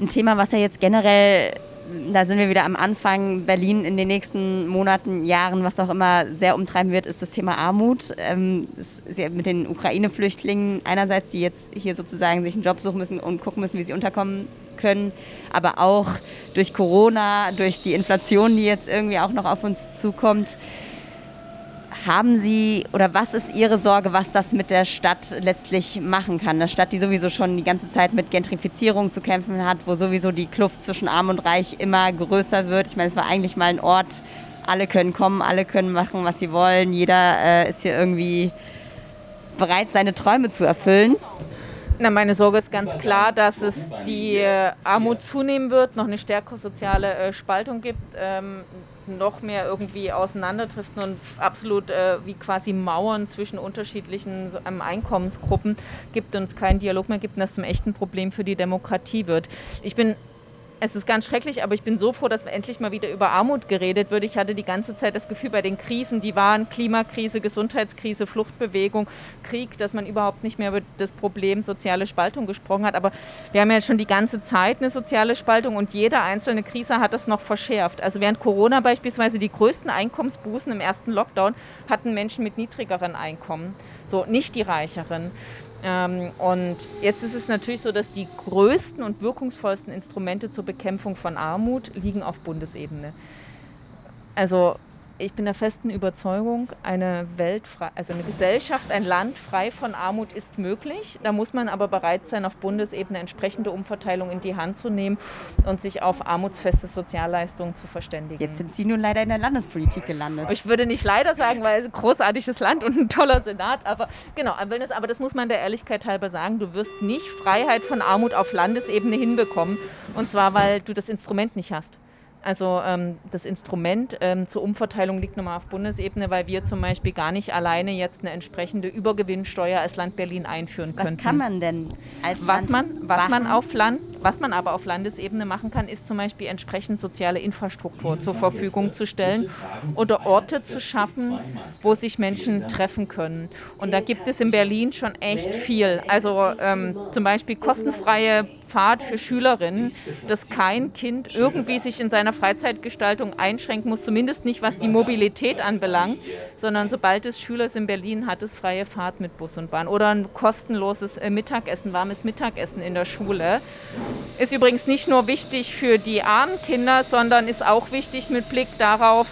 Ein Thema, was ja jetzt generell da sind wir wieder am Anfang. Berlin in den nächsten Monaten, Jahren, was auch immer sehr umtreiben wird, ist das Thema Armut. Ähm, ja mit den Ukraine-Flüchtlingen einerseits, die jetzt hier sozusagen sich einen Job suchen müssen und gucken müssen, wie sie unterkommen können, aber auch durch Corona, durch die Inflation, die jetzt irgendwie auch noch auf uns zukommt haben Sie oder was ist Ihre Sorge, was das mit der Stadt letztlich machen kann? Eine Stadt, die sowieso schon die ganze Zeit mit Gentrifizierung zu kämpfen hat, wo sowieso die Kluft zwischen Arm und Reich immer größer wird. Ich meine, es war eigentlich mal ein Ort, alle können kommen, alle können machen, was sie wollen. Jeder äh, ist hier irgendwie bereit, seine Träume zu erfüllen. Na, meine Sorge ist ganz klar, dass es die äh, Armut zunehmen wird, noch eine stärkere soziale äh, Spaltung gibt, ähm, noch mehr irgendwie auseinanderdriften und absolut äh, wie quasi Mauern zwischen unterschiedlichen ähm, Einkommensgruppen gibt und es keinen Dialog mehr gibt und das zum echten Problem für die Demokratie wird. Ich bin es ist ganz schrecklich, aber ich bin so froh, dass endlich mal wieder über Armut geredet wird. Ich hatte die ganze Zeit das Gefühl bei den Krisen, die waren Klimakrise, Gesundheitskrise, Fluchtbewegung, Krieg, dass man überhaupt nicht mehr über das Problem soziale Spaltung gesprochen hat. Aber wir haben ja schon die ganze Zeit eine soziale Spaltung und jede einzelne Krise hat das noch verschärft. Also während Corona beispielsweise die größten Einkommensbußen im ersten Lockdown hatten Menschen mit niedrigeren Einkommen, so nicht die reicheren. Ähm, und jetzt ist es natürlich so, dass die größten und wirkungsvollsten Instrumente zur Bekämpfung von Armut liegen auf Bundesebene. Also ich bin der festen Überzeugung, eine Welt, also eine Gesellschaft, ein Land frei von Armut ist möglich. Da muss man aber bereit sein, auf Bundesebene entsprechende Umverteilung in die Hand zu nehmen und sich auf armutsfeste Sozialleistungen zu verständigen. Jetzt sind Sie nun leider in der Landespolitik gelandet. Ich würde nicht leider sagen, weil es ein großartiges Land und ein toller Senat, aber genau, aber das muss man der Ehrlichkeit halber sagen. Du wirst nicht Freiheit von Armut auf Landesebene hinbekommen und zwar, weil du das Instrument nicht hast. Also ähm, das Instrument ähm, zur Umverteilung liegt nochmal auf Bundesebene, weil wir zum Beispiel gar nicht alleine jetzt eine entsprechende Übergewinnsteuer als Land Berlin einführen was könnten. Was kann man denn als was Land man, was machen? man auf Land, was man aber auf Landesebene machen kann, ist zum Beispiel entsprechend soziale Infrastruktur zur Verfügung zu stellen oder Orte zu schaffen, wo sich Menschen treffen können. Und da gibt es in Berlin schon echt viel. Also ähm, zum Beispiel kostenfreie Pfad für Schülerinnen, dass kein Kind irgendwie sich in seiner Freizeitgestaltung einschränken muss, zumindest nicht was die Mobilität anbelangt, sondern sobald es Schüler in Berlin hat, es freie Fahrt mit Bus und Bahn oder ein kostenloses äh, Mittagessen, warmes Mittagessen in der Schule. Ist übrigens nicht nur wichtig für die armen Kinder, sondern ist auch wichtig mit Blick darauf,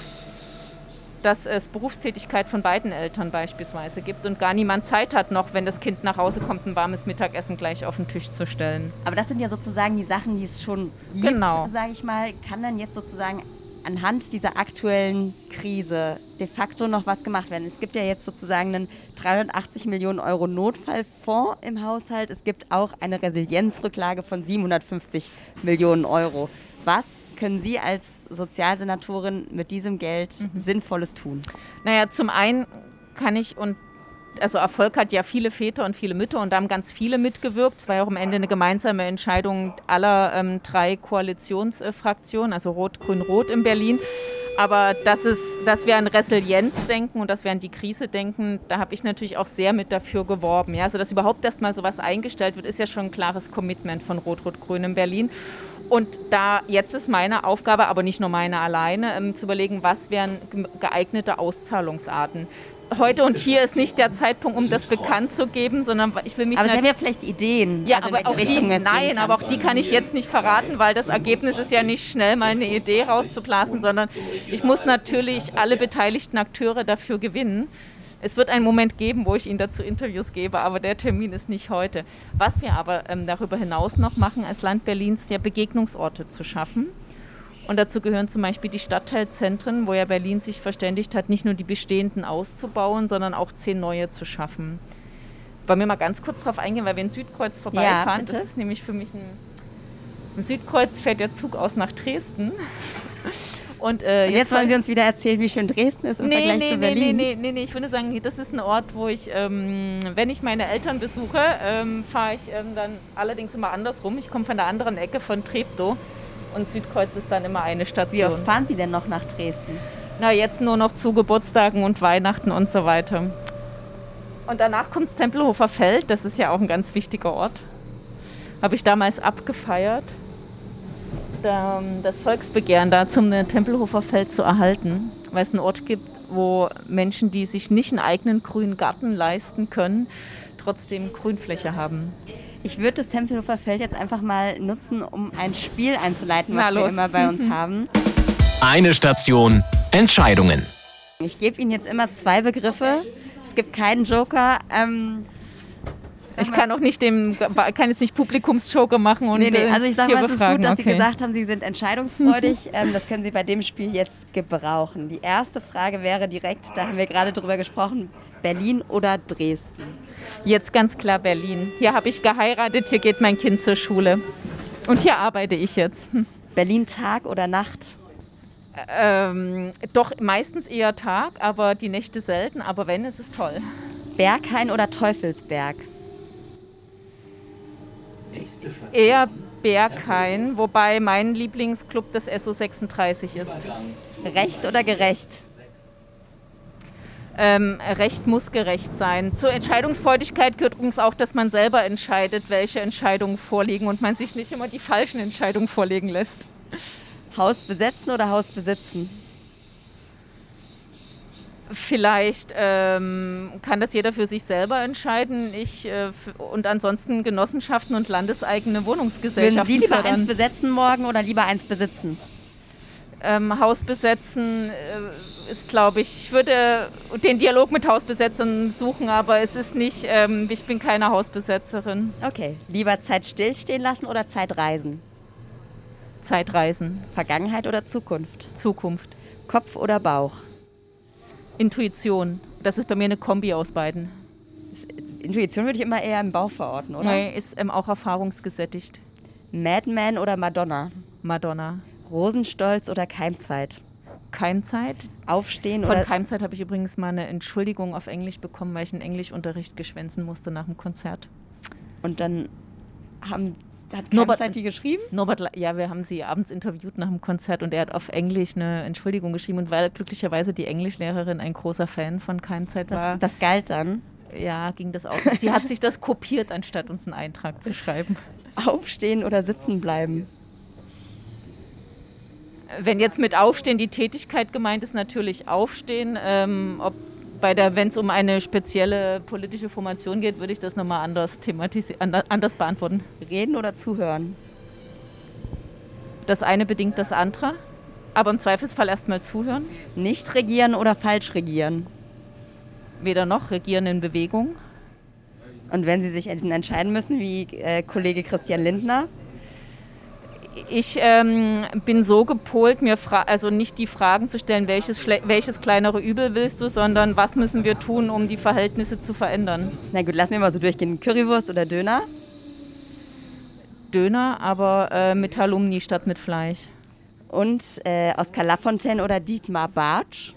dass es Berufstätigkeit von beiden Eltern beispielsweise gibt und gar niemand Zeit hat, noch wenn das Kind nach Hause kommt, ein warmes Mittagessen gleich auf den Tisch zu stellen. Aber das sind ja sozusagen die Sachen, die es schon gibt, genau. sage ich mal. Kann dann jetzt sozusagen anhand dieser aktuellen Krise de facto noch was gemacht werden? Es gibt ja jetzt sozusagen einen 380 Millionen Euro Notfallfonds im Haushalt. Es gibt auch eine Resilienzrücklage von 750 Millionen Euro. Was können Sie als Sozialsenatorin mit diesem Geld mhm. Sinnvolles tun? Naja, zum einen kann ich und also Erfolg hat ja viele Väter und viele Mütter und da haben ganz viele mitgewirkt. Es war ja auch am Ende eine gemeinsame Entscheidung aller ähm, drei Koalitionsfraktionen, also Rot, Grün, Rot in Berlin. Aber das ist, dass wir an Resilienz denken und dass wir an die Krise denken, da habe ich natürlich auch sehr mit dafür geworben. Ja? Also dass überhaupt erstmal sowas eingestellt wird, ist ja schon ein klares Commitment von Rot-Rot-Grün in Berlin. Und da jetzt ist meine Aufgabe, aber nicht nur meine alleine, ähm, zu überlegen, was wären geeignete Auszahlungsarten heute und hier ist nicht der Zeitpunkt, um das bekannt zu geben, sondern ich will mich. Aber Sie haben ja vielleicht Ideen. Ja, also aber auch die, nein, aber auch die kann ich jetzt nicht verraten, weil das Ergebnis ist ja nicht schnell mal eine Idee rauszublasen, sondern ich muss natürlich alle beteiligten Akteure dafür gewinnen. Es wird einen Moment geben, wo ich Ihnen dazu Interviews gebe, aber der Termin ist nicht heute. Was wir aber ähm, darüber hinaus noch machen, als Land Berlins ja Begegnungsorte zu schaffen. Und dazu gehören zum Beispiel die Stadtteilzentren, wo ja Berlin sich verständigt hat, nicht nur die bestehenden auszubauen, sondern auch zehn neue zu schaffen. Wollen wir mal ganz kurz darauf eingehen, weil wir in Südkreuz vorbeifahren. Ja, das ist nämlich für mich ein. Im Südkreuz fährt der Zug aus nach Dresden. [LAUGHS] Und, äh, Und jetzt, jetzt, wollen Sie uns wieder erzählen, wie schön Dresden ist im nee, Vergleich nee, zu Berlin. Nee, nee, nee, nee, ich würde sagen, das ist ein Ort, wo ich, ähm, wenn ich meine Eltern besuche, ähm, fahre ich ähm, dann allerdings immer andersrum. Ich komme von der anderen Ecke von Treptow und Südkreuz ist dann immer eine Station. Wie oft fahren Sie denn noch nach Dresden? Na, jetzt nur noch zu Geburtstagen und Weihnachten und so weiter. Und danach kommt das Tempelhofer Feld, das ist ja auch ein ganz wichtiger Ort. Habe ich damals abgefeiert, das Volksbegehren da zum Tempelhofer Feld zu erhalten, weil es einen Ort gibt, wo Menschen, die sich nicht einen eigenen grünen Garten leisten können, trotzdem Grünfläche haben. Ich würde das Tempelhofer Feld jetzt einfach mal nutzen, um ein Spiel einzuleiten, was wir immer bei uns [LAUGHS] haben. Eine Station, Entscheidungen. Ich gebe Ihnen jetzt immer zwei Begriffe. Es gibt keinen Joker. Ähm, ich kann auch nicht dem, kann jetzt nicht Publikumsjoker machen und nee, nee. Also ich sage mal, es ist gut, dass okay. Sie gesagt haben, Sie sind entscheidungsfreudig. [LAUGHS] ähm, das können Sie bei dem Spiel jetzt gebrauchen. Die erste Frage wäre direkt, da haben wir gerade drüber gesprochen, Berlin oder Dresden? Jetzt ganz klar Berlin. Hier habe ich geheiratet, hier geht mein Kind zur Schule. Und hier arbeite ich jetzt. Hm. Berlin Tag oder Nacht? Ähm, doch meistens eher Tag, aber die Nächte selten. Aber wenn, ist es toll. Berghain oder Teufelsberg? Eher Berghain, wobei mein Lieblingsclub das SO36 ist. Recht oder gerecht? Ähm, Recht muss gerecht sein. Zur Entscheidungsfreudigkeit gehört übrigens auch, dass man selber entscheidet, welche Entscheidungen vorliegen und man sich nicht immer die falschen Entscheidungen vorlegen lässt. Haus besetzen oder Haus besitzen? Vielleicht ähm, kann das jeder für sich selber entscheiden. Ich äh, und ansonsten Genossenschaften und landeseigene Wohnungsgesellschaften. Würden Sie lieber fördern. eins besetzen morgen oder lieber eins besitzen? Ähm, Haus besetzen. Äh, ist, glaube ich, ich würde den Dialog mit Hausbesetzern suchen, aber es ist nicht, ähm, ich bin keine Hausbesetzerin. Okay, lieber Zeit stillstehen lassen oder Zeit reisen? Zeitreisen. Vergangenheit oder Zukunft? Zukunft. Kopf oder Bauch? Intuition. Das ist bei mir eine Kombi aus beiden. Intuition würde ich immer eher im Bauch verorten, oder? Nee, ist ähm, auch erfahrungsgesättigt. Madman oder Madonna? Madonna. Rosenstolz oder Keimzeit? Keimzeit. Aufstehen Von oder... Keimzeit habe ich übrigens mal eine Entschuldigung auf Englisch bekommen, weil ich einen Englischunterricht geschwänzen musste nach dem Konzert. Und dann haben, hat Norbert- Keimzeit die geschrieben? Norbert, ja, wir haben sie abends interviewt nach dem Konzert und er hat auf Englisch eine Entschuldigung geschrieben und weil glücklicherweise die Englischlehrerin ein großer Fan von Keimzeit war, Das, das galt dann. ja, ging das auch. Sie hat sich das kopiert, anstatt uns einen Eintrag zu schreiben. Aufstehen oder sitzen bleiben? Wenn jetzt mit Aufstehen die Tätigkeit gemeint ist, natürlich Aufstehen. Ähm, ob bei der, wenn es um eine spezielle politische Formation geht, würde ich das nochmal anders thematisieren, anders beantworten. Reden oder zuhören? Das eine bedingt das andere, aber im Zweifelsfall erstmal zuhören. Nicht regieren oder falsch regieren? Weder noch regieren in Bewegung. Und wenn Sie sich ent- entscheiden müssen, wie äh, Kollege Christian Lindner, Ich ähm, bin so gepolt, mir fra also nicht die Fragen zu stellen, welches, welches kleinere Übel willst du, sondern was müssen wir tun, um die Verhältnisse zu verändern. na gut, lassen wir mal so durchgehen, Currywurst oder Döner? Döner, aber äh, mit Halloumi statt mit Fleisch. Und äh, Oskar Lafontaine oder Dietmar Bartsch?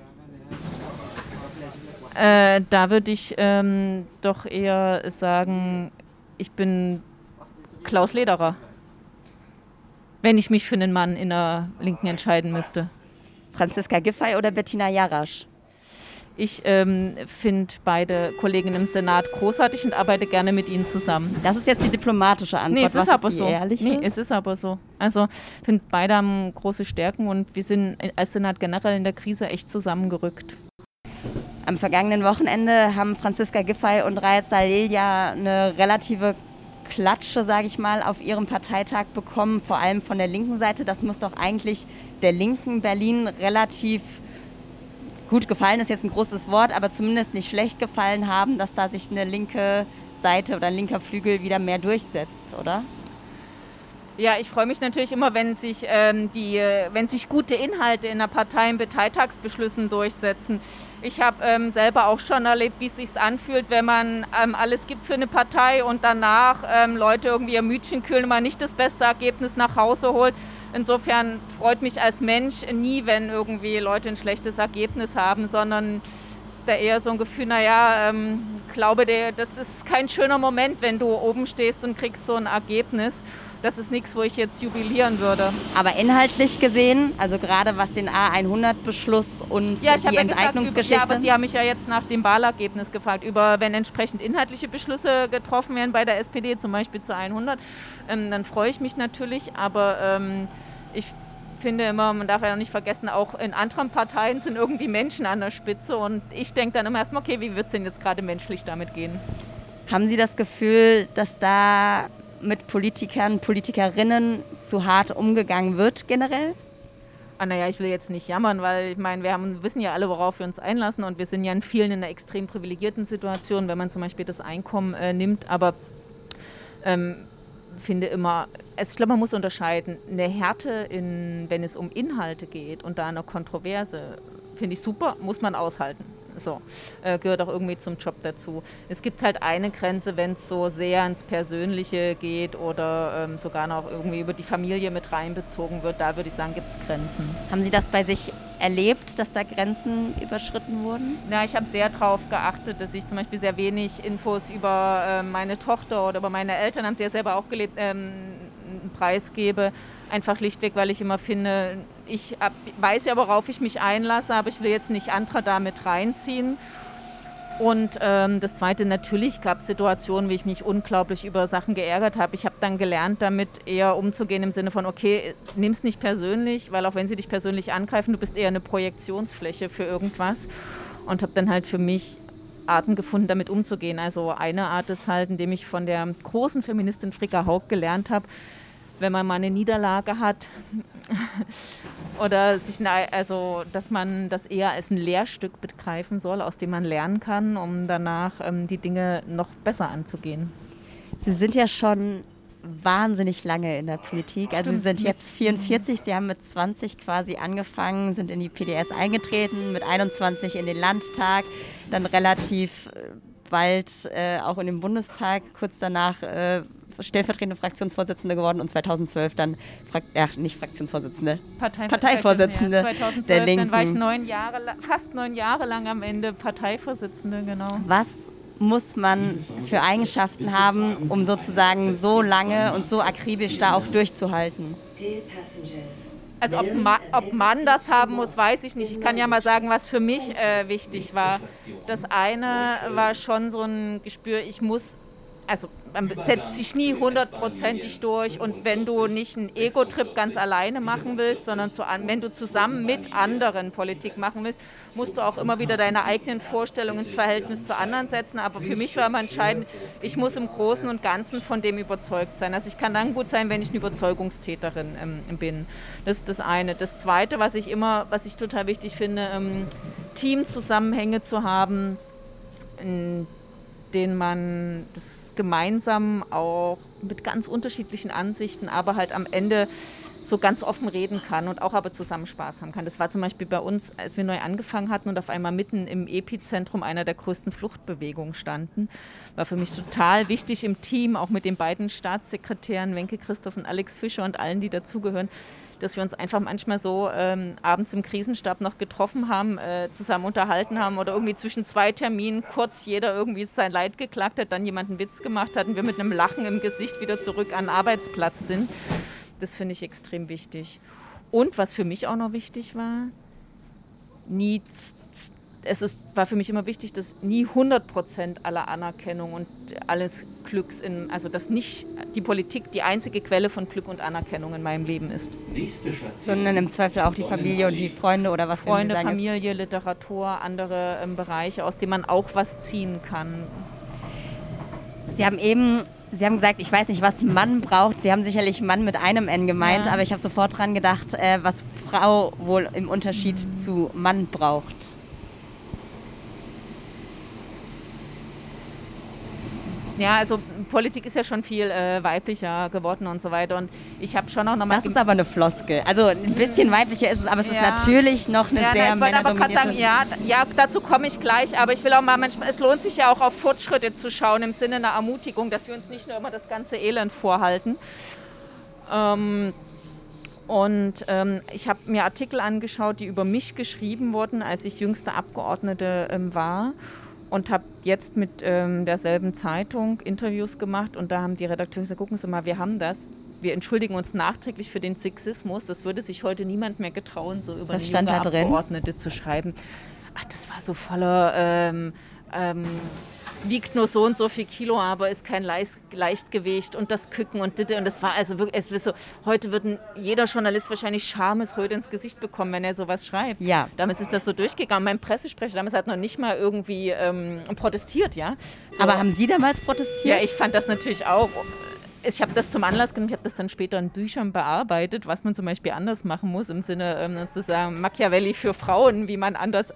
Äh, da würde ich ähm, doch eher sagen, ich bin Klaus Lederer. Wenn ich mich für einen Mann in der Linken entscheiden müsste. Franziska Giffey oder Bettina Jarasch? Ich ähm, finde beide Kollegen im Senat großartig und arbeite gerne mit ihnen zusammen. Das ist jetzt die diplomatische Antwort. Nee, es Was ist aber die so. ehrliche? Nee, es ist aber so. Also, ich finde, beide haben große Stärken und wir sind als Senat generell in der Krise echt zusammengerückt. Am vergangenen Wochenende haben Franziska Giffey und Raed Salil ja eine relative Klatsche, sage ich mal, auf ihrem Parteitag bekommen, vor allem von der linken Seite. Das muss doch eigentlich der linken Berlin relativ gut gefallen, ist jetzt ein großes Wort, aber zumindest nicht schlecht gefallen haben, dass da sich eine linke Seite oder ein linker Flügel wieder mehr durchsetzt, oder? Ja, ich freue mich natürlich immer, wenn sich, ähm, die, wenn sich gute Inhalte in der Partei in Parteitagsbeschlüssen durchsetzen. Ich habe ähm, selber auch schon erlebt, wie es sich anfühlt, wenn man ähm, alles gibt für eine Partei und danach ähm, Leute irgendwie ihr Mütchen kühlen und man nicht das beste Ergebnis nach Hause holt. Insofern freut mich als Mensch nie, wenn irgendwie Leute ein schlechtes Ergebnis haben, sondern da eher so ein Gefühl, naja, ähm, glaube, das ist kein schöner Moment, wenn du oben stehst und kriegst so ein Ergebnis. Das ist nichts, wo ich jetzt jubilieren würde. Aber inhaltlich gesehen, also gerade was den A100-Beschluss und Ja, die ja gesagt, über, Enteignungsgeschichte. ja, aber Sie haben mich ja jetzt nach dem Wahlergebnis gefragt, über wenn entsprechend inhaltliche Beschlüsse getroffen werden bei der SPD, zum Beispiel zu 100, ähm, dann freue ich mich natürlich, aber ähm, ich finde immer, man darf ja auch nicht vergessen, auch in anderen Parteien sind irgendwie Menschen an der Spitze und ich denke dann immer erstmal, okay, wie wird es denn jetzt gerade menschlich damit gehen? Haben Sie das Gefühl, dass da mit Politikern, Politikerinnen zu hart umgegangen wird generell? Ah, naja, ich will jetzt nicht jammern, weil ich meine, wir haben, wissen ja alle, worauf wir uns einlassen und wir sind ja in vielen in einer extrem privilegierten Situation, wenn man zum Beispiel das Einkommen äh, nimmt. Aber ähm, finde immer, es, ich glaube, man muss unterscheiden. Eine Härte, in, wenn es um Inhalte geht und da eine Kontroverse, finde ich super, muss man aushalten. So, äh, gehört auch irgendwie zum Job dazu. Es gibt halt eine Grenze, wenn es so sehr ins Persönliche geht oder ähm, sogar noch irgendwie über die Familie mit reinbezogen wird. Da würde ich sagen, gibt es Grenzen. Haben Sie das bei sich erlebt, dass da Grenzen überschritten wurden? Ja, ich habe sehr darauf geachtet, dass ich zum Beispiel sehr wenig Infos über äh, meine Tochter oder über meine Eltern, haben sie ja selber auch gelebt, ähm, preisgebe. Einfach schlichtweg, weil ich immer finde, ich weiß ja, worauf ich mich einlasse, aber ich will jetzt nicht andere damit reinziehen. Und ähm, das Zweite, natürlich gab es Situationen, wie ich mich unglaublich über Sachen geärgert habe. Ich habe dann gelernt, damit eher umzugehen im Sinne von, okay, nimm es nicht persönlich, weil auch wenn sie dich persönlich angreifen, du bist eher eine Projektionsfläche für irgendwas. Und habe dann halt für mich Arten gefunden, damit umzugehen. Also eine Art ist halt, indem ich von der großen Feministin Fricka Haug gelernt habe, wenn man mal eine Niederlage hat [LAUGHS] oder sich also dass man das eher als ein Lehrstück begreifen soll, aus dem man lernen kann, um danach ähm, die Dinge noch besser anzugehen. Sie sind ja schon wahnsinnig lange in der Politik. Also Sie sind jetzt 44, Sie haben mit 20 quasi angefangen, sind in die PDS eingetreten, mit 21 in den Landtag, dann relativ äh, bald äh, auch in den Bundestag, kurz danach äh, stellvertretende Fraktionsvorsitzende geworden und 2012 dann, Frak ach, nicht Fraktionsvorsitzende, Partei Parteivorsitzende ja, 2012, der Linken. Dann war ich neun Jahre, fast neun Jahre lang am Ende Parteivorsitzende, genau. Was muss man für Eigenschaften haben, um sozusagen so lange und so akribisch da auch durchzuhalten? Also ob, ma, ob man das haben muss, weiß ich nicht. Ich kann ja mal sagen, was für mich äh, wichtig war. Das eine war schon so ein Gespür, ich muss also man setzt sich nie hundertprozentig durch und wenn du nicht einen Ego-Trip ganz alleine machen willst, sondern zu, wenn du zusammen mit anderen Politik machen willst, musst du auch immer wieder deine eigenen Vorstellungen ins Verhältnis zu anderen setzen. Aber für mich war immer entscheidend, ich muss im Großen und Ganzen von dem überzeugt sein. Also ich kann dann gut sein, wenn ich eine Überzeugungstäterin ähm, bin. Das ist das eine. Das zweite, was ich immer, was ich total wichtig finde, ähm, Teamzusammenhänge zu haben, in denen man das gemeinsam auch mit ganz unterschiedlichen Ansichten, aber halt am Ende so ganz offen reden kann und auch aber zusammen Spaß haben kann. Das war zum Beispiel bei uns, als wir neu angefangen hatten und auf einmal mitten im Epizentrum einer der größten Fluchtbewegungen standen. War für mich total wichtig im Team, auch mit den beiden Staatssekretären Wenke Christoph und Alex Fischer und allen, die dazugehören, dass wir uns einfach manchmal so ähm, abends im Krisenstab noch getroffen haben, äh, zusammen unterhalten haben oder irgendwie zwischen zwei Terminen kurz jeder irgendwie sein Leid geklagt hat, dann jemand einen Witz gemacht hat und wir mit einem Lachen im Gesicht wieder zurück an den Arbeitsplatz sind. Das finde ich extrem wichtig. Und was für mich auch noch wichtig war, nie es ist, war für mich immer wichtig, dass nie 100 Prozent aller Anerkennung und alles Glücks in, also dass nicht die Politik die einzige Quelle von Glück und Anerkennung in meinem Leben ist. Sondern im Zweifel auch die Familie und die Freunde oder was Freunde, sagen, Familie, Literatur, andere ähm, Bereiche, aus denen man auch was ziehen kann. Sie haben eben Sie haben gesagt, ich weiß nicht, was Mann braucht. Sie haben sicherlich Mann mit einem N gemeint, ja. aber ich habe sofort dran gedacht, äh, was Frau wohl im Unterschied mhm. zu Mann braucht. Ja, also Politik ist ja schon viel äh, weiblicher geworden und so weiter. Und ich habe schon auch nochmal. Das ist aber eine Floskel. Also ein bisschen weiblicher ist es, aber es ja. ist natürlich noch eine ja, sehr nein, ich aber sagen, ja, ja, dazu komme ich gleich. Aber ich will auch mal manchmal, es lohnt sich ja auch auf Fortschritte zu schauen im Sinne einer Ermutigung, dass wir uns nicht nur immer das ganze Elend vorhalten. Ähm, und ähm, ich habe mir Artikel angeschaut, die über mich geschrieben wurden, als ich jüngste Abgeordnete ähm, war und habe jetzt mit ähm, derselben Zeitung Interviews gemacht und da haben die Redakteure gesagt, gucken Sie mal, wir haben das. Wir entschuldigen uns nachträglich für den Sexismus. Das würde sich heute niemand mehr getrauen, so über Was eine Abgeordnete zu schreiben. Ach, das war so voller ähm, ähm, wiegt nur so und so viel Kilo, aber ist kein Leichtgewicht und das Küken und Ditte. Und das war also wirklich, es ist so, heute wird jeder Journalist wahrscheinlich Schamesröte ins Gesicht bekommen, wenn er sowas schreibt. Ja. Damals ist das so durchgegangen. Mein Pressesprecher damals hat noch nicht mal irgendwie ähm, protestiert, ja. So. Aber haben Sie damals protestiert? Ja, ich fand das natürlich auch ich habe das zum Anlass genommen, ich habe das dann später in Büchern bearbeitet, was man zum Beispiel anders machen muss, im Sinne ähm, sozusagen Machiavelli für Frauen, wie man anders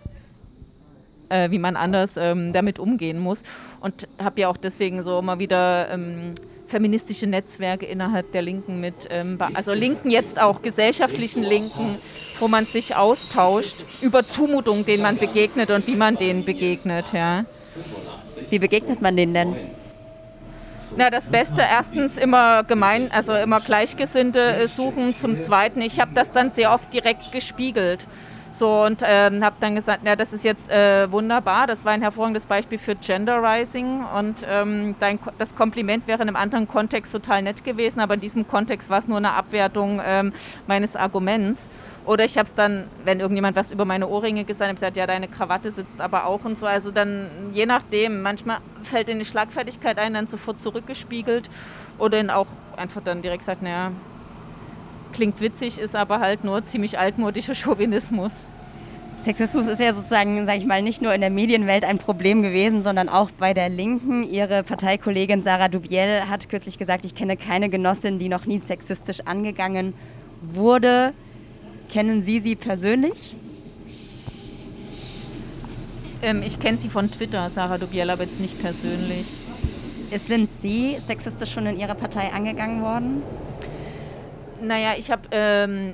äh, wie man anders ähm, damit umgehen muss. Und habe ja auch deswegen so immer wieder ähm, feministische Netzwerke innerhalb der Linken mit, ähm, also Linken jetzt auch gesellschaftlichen Linken, wo man sich austauscht über Zumutungen, denen man begegnet und wie man denen begegnet. Ja. Wie begegnet man denen denn? Na, das Beste erstens immer gemein, also immer Gleichgesinnte äh, suchen. Zum Zweiten, ich habe das dann sehr oft direkt gespiegelt. So und ähm, habe dann gesagt, ja, das ist jetzt äh, wunderbar. Das war ein hervorragendes Beispiel für Genderizing und ähm, dein, das Kompliment wäre in einem anderen Kontext total nett gewesen, aber in diesem Kontext war es nur eine Abwertung ähm, meines Arguments. Oder ich habe es dann, wenn irgendjemand was über meine Ohrringe gesagt hat, gesagt, ja, deine Krawatte sitzt aber auch und so. Also dann, je nachdem, manchmal fällt in die Schlagfertigkeit ein, dann sofort zurückgespiegelt oder dann auch einfach dann direkt sagt, naja, klingt witzig, ist aber halt nur ziemlich altmodischer Chauvinismus. Sexismus ist ja sozusagen, sage ich mal, nicht nur in der Medienwelt ein Problem gewesen, sondern auch bei der Linken. Ihre Parteikollegin Sarah Dubiel hat kürzlich gesagt, ich kenne keine Genossin, die noch nie sexistisch angegangen wurde. Kennen Sie sie persönlich? Ähm, ich kenne sie von Twitter, Sarah Dubiel, aber jetzt nicht persönlich. Sind Sie sexistisch schon in Ihrer Partei angegangen worden? Naja, ich habe ähm,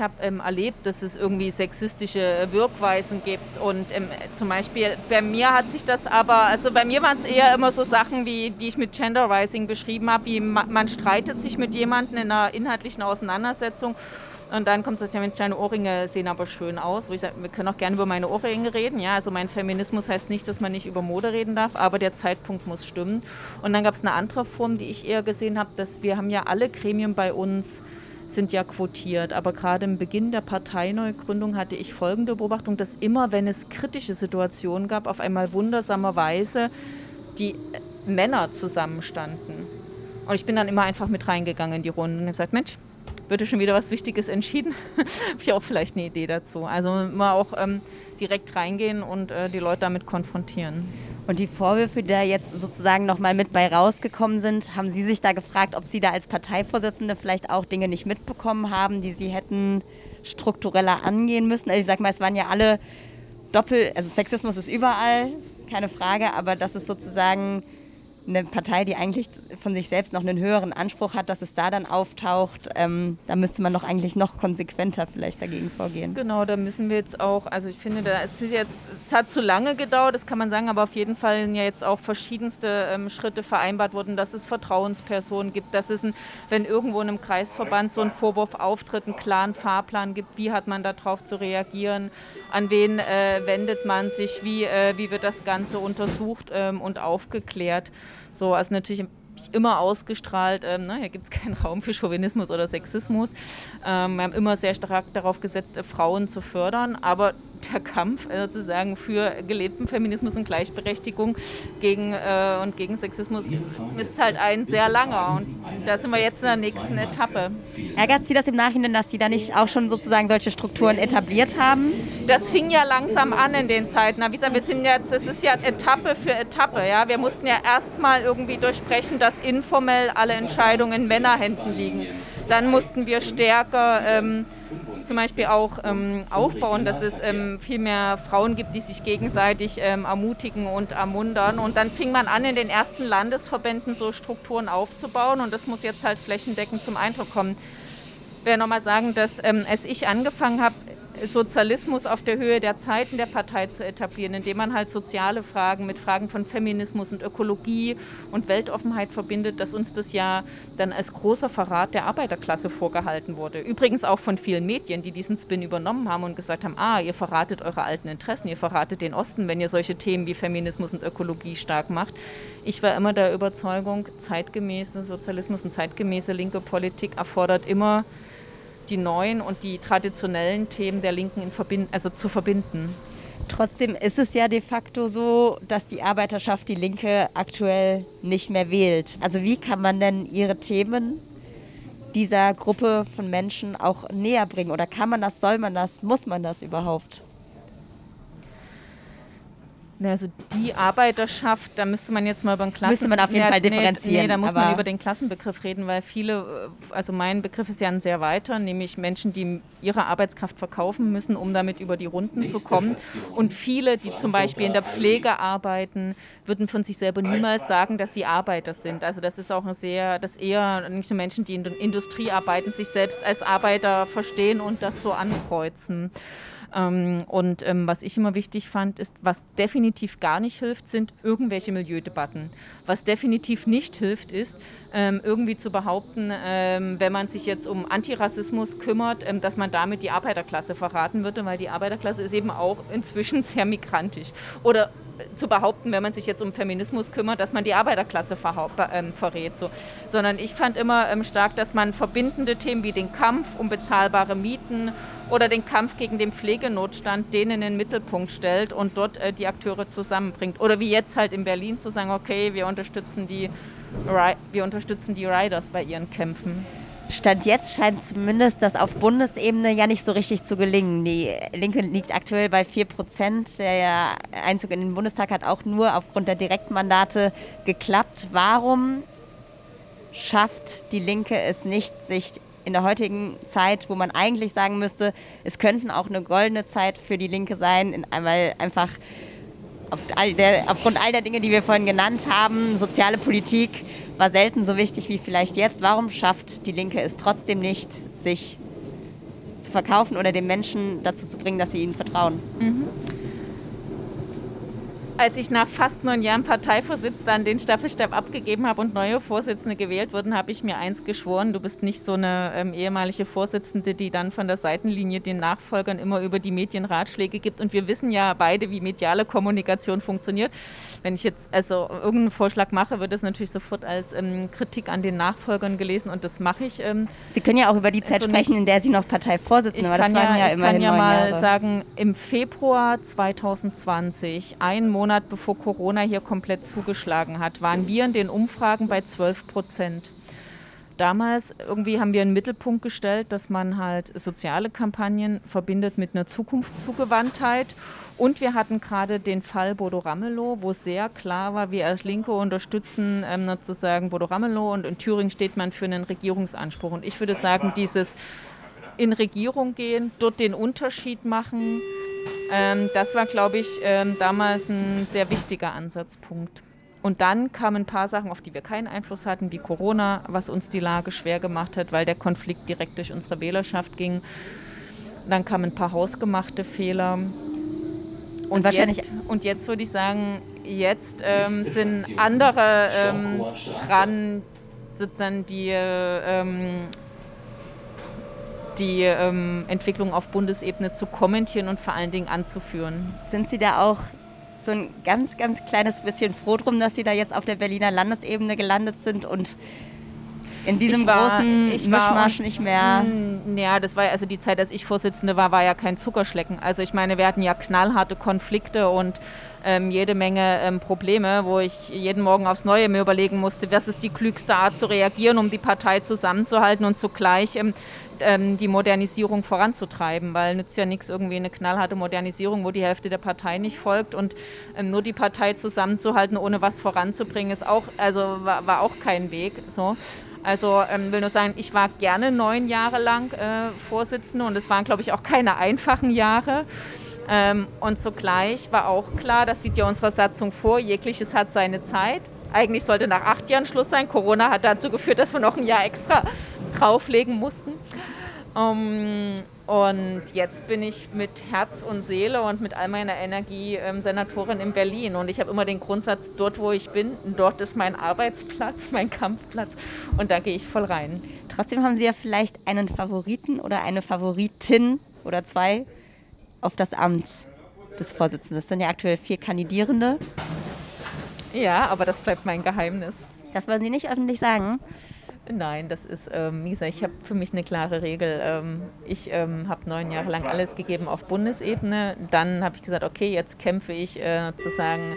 habe ähm, erlebt, dass es irgendwie sexistische Wirkweisen gibt. Und ähm, zum Beispiel bei mir hat sich das aber, also bei mir waren es eher immer so Sachen, wie die ich mit Genderizing beschrieben habe, wie ma man streitet sich mit jemandem in einer inhaltlichen Auseinandersetzung. Und dann kommt es ja, Mensch, deine Ohrringe sehen aber schön aus. Wo ich sage, wir können auch gerne über meine Ohrringe reden. Ja, also mein Feminismus heißt nicht, dass man nicht über Mode reden darf, aber der Zeitpunkt muss stimmen. Und dann gab es eine andere Form, die ich eher gesehen habe, dass wir haben ja alle Gremien bei uns sind ja quotiert. Aber gerade im Beginn der Parteineugründung hatte ich folgende Beobachtung, dass immer, wenn es kritische Situationen gab, auf einmal wundersamerweise die Männer zusammenstanden. Und ich bin dann immer einfach mit reingegangen in die Runde und habe gesagt, Mensch, wird schon wieder was Wichtiges entschieden? [LAUGHS] habe ich auch vielleicht eine Idee dazu. Also immer auch ähm, direkt reingehen und äh, die Leute damit konfrontieren. Und die Vorwürfe, die da jetzt sozusagen nochmal mit bei rausgekommen sind, haben Sie sich da gefragt, ob Sie da als Parteivorsitzende vielleicht auch Dinge nicht mitbekommen haben, die Sie hätten struktureller angehen müssen? Also ich sag mal, es waren ja alle doppel, also Sexismus ist überall, keine Frage, aber das ist sozusagen eine Partei, die eigentlich von sich selbst noch einen höheren Anspruch hat, dass es da dann auftaucht, ähm, da müsste man doch eigentlich noch konsequenter vielleicht dagegen vorgehen. Genau, da müssen wir jetzt auch, also ich finde, da, es, ist jetzt, es hat zu lange gedauert, das kann man sagen, aber auf jeden Fall ja jetzt auch verschiedenste ähm, Schritte vereinbart wurden, dass es Vertrauenspersonen gibt, dass es, ein, wenn irgendwo in einem Kreisverband so ein Vorwurf auftritt, einen klaren Fahrplan gibt, wie hat man darauf zu reagieren, an wen äh, wendet man sich, wie, äh, wie wird das Ganze untersucht ähm, und aufgeklärt. So, also natürlich immer ausgestrahlt, ähm, ne, hier gibt es [LAUGHS] keinen Raum für Chauvinismus oder Sexismus. Ähm, wir haben immer sehr stark darauf gesetzt, äh, Frauen zu fördern, aber der Kampf äh, sozusagen für gelebten Feminismus und Gleichberechtigung gegen, äh, und gegen Sexismus ist halt ein sehr langer. Und da sind wir jetzt in der nächsten Etappe. Ärgert Sie das im Nachhinein, dass Sie da nicht auch schon sozusagen solche Strukturen etabliert haben? Das fing ja langsam an in den Zeiten. wie gesagt, wir sind jetzt, es ist ja Etappe für Etappe. Ja? Wir mussten ja erstmal irgendwie durchsprechen, dass informell alle Entscheidungen in Männerhänden liegen. Dann mussten wir stärker ähm, zum Beispiel auch ähm, aufbauen, dass es ähm, viel mehr Frauen gibt, die sich gegenseitig ähm, ermutigen und ermuntern. Und dann fing man an, in den ersten Landesverbänden so Strukturen aufzubauen und das muss jetzt halt flächendeckend zum Eindruck kommen. Ich will nochmal sagen, dass ähm, als ich angefangen habe, Sozialismus auf der Höhe der Zeiten der Partei zu etablieren, indem man halt soziale Fragen mit Fragen von Feminismus und Ökologie und Weltoffenheit verbindet, dass uns das ja dann als großer Verrat der Arbeiterklasse vorgehalten wurde. Übrigens auch von vielen Medien, die diesen Spin übernommen haben und gesagt haben, ah, ihr verratet eure alten Interessen, ihr verratet den Osten, wenn ihr solche Themen wie Feminismus und Ökologie stark macht. Ich war immer der Überzeugung, zeitgemäße Sozialismus und zeitgemäße linke Politik erfordert immer die neuen und die traditionellen Themen der Linken in verbind also zu verbinden. Trotzdem ist es ja de facto so, dass die Arbeiterschaft die Linke aktuell nicht mehr wählt. Also wie kann man denn ihre Themen dieser Gruppe von Menschen auch näher bringen? Oder kann man das, soll man das, muss man das überhaupt? Also die Arbeiterschaft, da müsste man jetzt mal über den Klassen... Müsste man auf jeden Fall differenzieren. Nee, nee da muss man über den Klassenbegriff reden, weil viele, äh, also mein Begriff ist ja ein sehr weiter, nämlich Menschen, die ihre Arbeitskraft verkaufen müssen, um damit über die Runden zu kommen. Und viele, die zum Beispiel in der Pflege arbeiten, würden von sich selber niemals sagen, dass sie Arbeiter sind. Also das ist auch ein sehr, das eher nicht nur Menschen, die in der Industrie arbeiten, sich selbst als Arbeiter verstehen und das so ankreuzen. Ähm, und ähm, was ich immer wichtig fand, ist, was definitiv gar nicht hilft, sind irgendwelche Milieudebatten. Was definitiv nicht hilft, ist, ähm, irgendwie zu behaupten, wenn man sich jetzt um Antirassismus kümmert, dass man damit die Arbeiterklasse verraten würde, weil die Arbeiterklasse ist eben auch inzwischen [LAUGHS] sehr migrantisch. Oder äh, zu behaupten, wenn man sich jetzt um Feminismus kümmert, dass man die Arbeiterklasse ähm, verrät. So. Sondern ich fand immer ähm, stark, dass man verbindende Themen wie den Kampf um bezahlbare Mieten oder den Kampf gegen den Pflegenotstand, den in den Mittelpunkt stellt und dort äh, die Akteure zusammenbringt. Oder wie jetzt halt in Berlin zu sagen, okay, wir unterstützen die, wir unterstützen die Riders bei ihren Kämpfen. Stand jetzt scheint zumindest das auf Bundesebene ja nicht so richtig zu gelingen. Die Linke liegt aktuell bei 4 Prozent. Der Einzug in den Bundestag hat auch nur aufgrund der Direktmandate geklappt. Warum schafft die Linke es nicht, sich in der heutigen Zeit, wo man eigentlich sagen müsste, es könnten auch eine goldene Zeit für die Linke sein, weil einfach auf all der, aufgrund all der Dinge, die wir vorhin genannt haben, soziale Politik war selten so wichtig wie vielleicht jetzt. Warum schafft die Linke es trotzdem nicht, sich zu verkaufen oder den Menschen dazu zu bringen, dass sie ihnen vertrauen? Mhm als ich nach fast neun Jahren Parteivorsitz dann den Staffelstab abgegeben habe und neue Vorsitzende gewählt wurden, habe ich mir eins geschworen, du bist nicht so eine ähm, ehemalige Vorsitzende, die dann von der Seitenlinie den Nachfolgern immer über die Medien Ratschläge gibt. Und wir wissen ja beide, wie mediale Kommunikation funktioniert. Wenn ich jetzt also irgendeinen Vorschlag mache, wird das natürlich sofort als ähm, Kritik an den Nachfolgern gelesen und das mache ich. Ähm, Sie können ja auch über die Zeit also sprechen, in der Sie noch Parteivorsitzende waren. Das waren ja, ja immerhin Ich kann ja mal Jahre. sagen, im Februar 2020, ein Monat Monat bevor Corona hier komplett zugeschlagen hat, waren wir in den Umfragen bei 12 Prozent. Damals irgendwie haben wir einen Mittelpunkt gestellt, dass man halt soziale Kampagnen verbindet mit einer Zukunftszugewandtheit. Und wir hatten gerade den Fall Bodo Ramelow, wo sehr klar war, wir als Linke unterstützen ähm, sozusagen Bodo Ramelow und in Thüringen steht man für einen Regierungsanspruch. Und ich würde sagen, dieses in Regierung gehen, dort den Unterschied machen, ähm, das war, glaube ich, ähm, damals ein sehr wichtiger Ansatzpunkt. Und dann kamen ein paar Sachen, auf die wir keinen Einfluss hatten, wie Corona, was uns die Lage schwer gemacht hat, weil der Konflikt direkt durch unsere Wählerschaft ging. Dann kamen ein paar hausgemachte Fehler. Und, und wahrscheinlich jetzt, und jetzt würde ich sagen, jetzt ähm, sind andere ähm, dran, sozusagen die ähm, die ähm, Entwicklung auf Bundesebene zu kommentieren und vor allen Dingen anzuführen. Sind Sie da auch so ein ganz, ganz kleines bisschen froh drum, dass Sie da jetzt auf der Berliner Landesebene gelandet sind und in diesem war, großen Mischmasch war, nicht mehr. Hm, ja, das war also die Zeit, als ich Vorsitzende war, war ja kein Zuckerschlecken. Also ich meine, wir hatten ja knallharte Konflikte und ähm, jede Menge ähm, Probleme, wo ich jeden Morgen aufs Neue mir überlegen musste, was ist die klügste Art zu reagieren, um die Partei zusammenzuhalten und zugleich ähm, ähm die Modernisierung voranzutreiben, weil nützt ja nichts irgendwie eine knallharte Modernisierung, wo die Hälfte der Partei nicht folgt und ähm, nur die Partei zusammenzuhalten, ohne was voranzubringen, ist auch, also war, war auch kein Weg. So. Also ähm, will nur sagen, ich war gerne neun Jahre lang äh, Vorsitzende und es waren, glaube ich, auch keine einfachen Jahre. Ähm, und zugleich war auch klar, das sieht ja unsere Satzung vor, jegliches hat seine Zeit. Eigentlich sollte nach acht Jahren Schluss sein. Corona hat dazu geführt, dass wir noch ein Jahr extra drauflegen mussten. Ähm, und jetzt bin ich mit Herz und Seele und mit all meiner Energie ähm, Senatorin in Berlin. Und ich habe immer den Grundsatz, dort wo ich bin, dort ist mein Arbeitsplatz, mein Kampfplatz. Und da gehe ich voll rein. Trotzdem haben Sie ja vielleicht einen Favoriten oder eine Favoritin oder zwei auf das Amt des Vorsitzenden. Das sind ja aktuell vier Kandidierende. Ja, aber das bleibt mein Geheimnis. Das wollen Sie nicht öffentlich sagen? Nein, das ist, ähm, wie gesagt, ich habe für mich eine klare Regel. Ähm, ich ähm, habe neun Jahre lang alles gegeben auf Bundesebene. Dann habe ich gesagt, okay, jetzt kämpfe ich äh, zu sagen,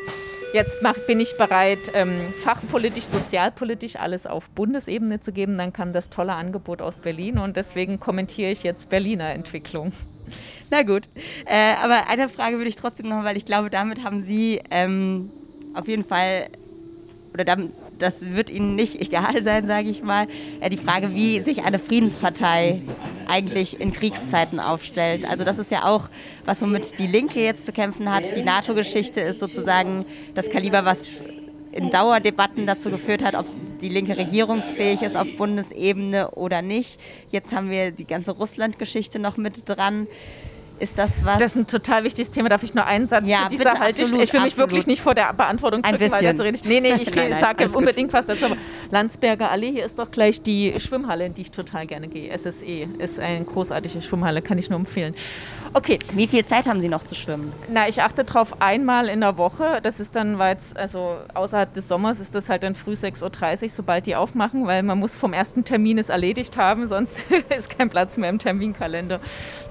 jetzt mach, bin ich bereit, ähm, fachpolitisch, sozialpolitisch alles auf Bundesebene zu geben. Dann kam das tolle Angebot aus Berlin und deswegen kommentiere ich jetzt Berliner Entwicklung. [LAUGHS] Na gut. Äh, aber eine Frage würde ich trotzdem noch, weil ich glaube, damit haben Sie ähm, auf jeden Fall, oder das wird Ihnen nicht egal sein, sage ich mal, äh, die Frage, wie sich eine Friedenspartei eigentlich in Kriegszeiten aufstellt. Also das ist ja auch was, womit die Linke jetzt zu kämpfen hat. Die NATO-Geschichte ist sozusagen das Kaliber, was in Dauerdebatten dazu geführt hat, ob die Linke regierungsfähig ist auf Bundesebene oder nicht. Jetzt haben wir die ganze Russland-Geschichte noch mit dran. Ist das was? Das ist ein total wichtiges Thema. Darf ich nur einen Satz ja, zu dieser halte? Ich, ich will mich wirklich nicht vor der Beantwortung drücken, ein bisschen. weil dazu Nee, nee, ich [LAUGHS] sage unbedingt was dazu. Aber Landsberger Allee, hier ist doch gleich die Schwimmhalle, in die ich total gerne gehe. SSE ist eine großartige Schwimmhalle, kann ich nur empfehlen. Okay. Wie viel Zeit haben Sie noch zu schwimmen? Na, ich achte darauf einmal in der Woche. Das ist dann, weil es, also außerhalb des Sommers ist das halt dann früh 6.30 Uhr, sobald die aufmachen, weil man muss vom ersten Termin es erledigt haben, sonst [LAUGHS] ist kein Platz mehr im Terminkalender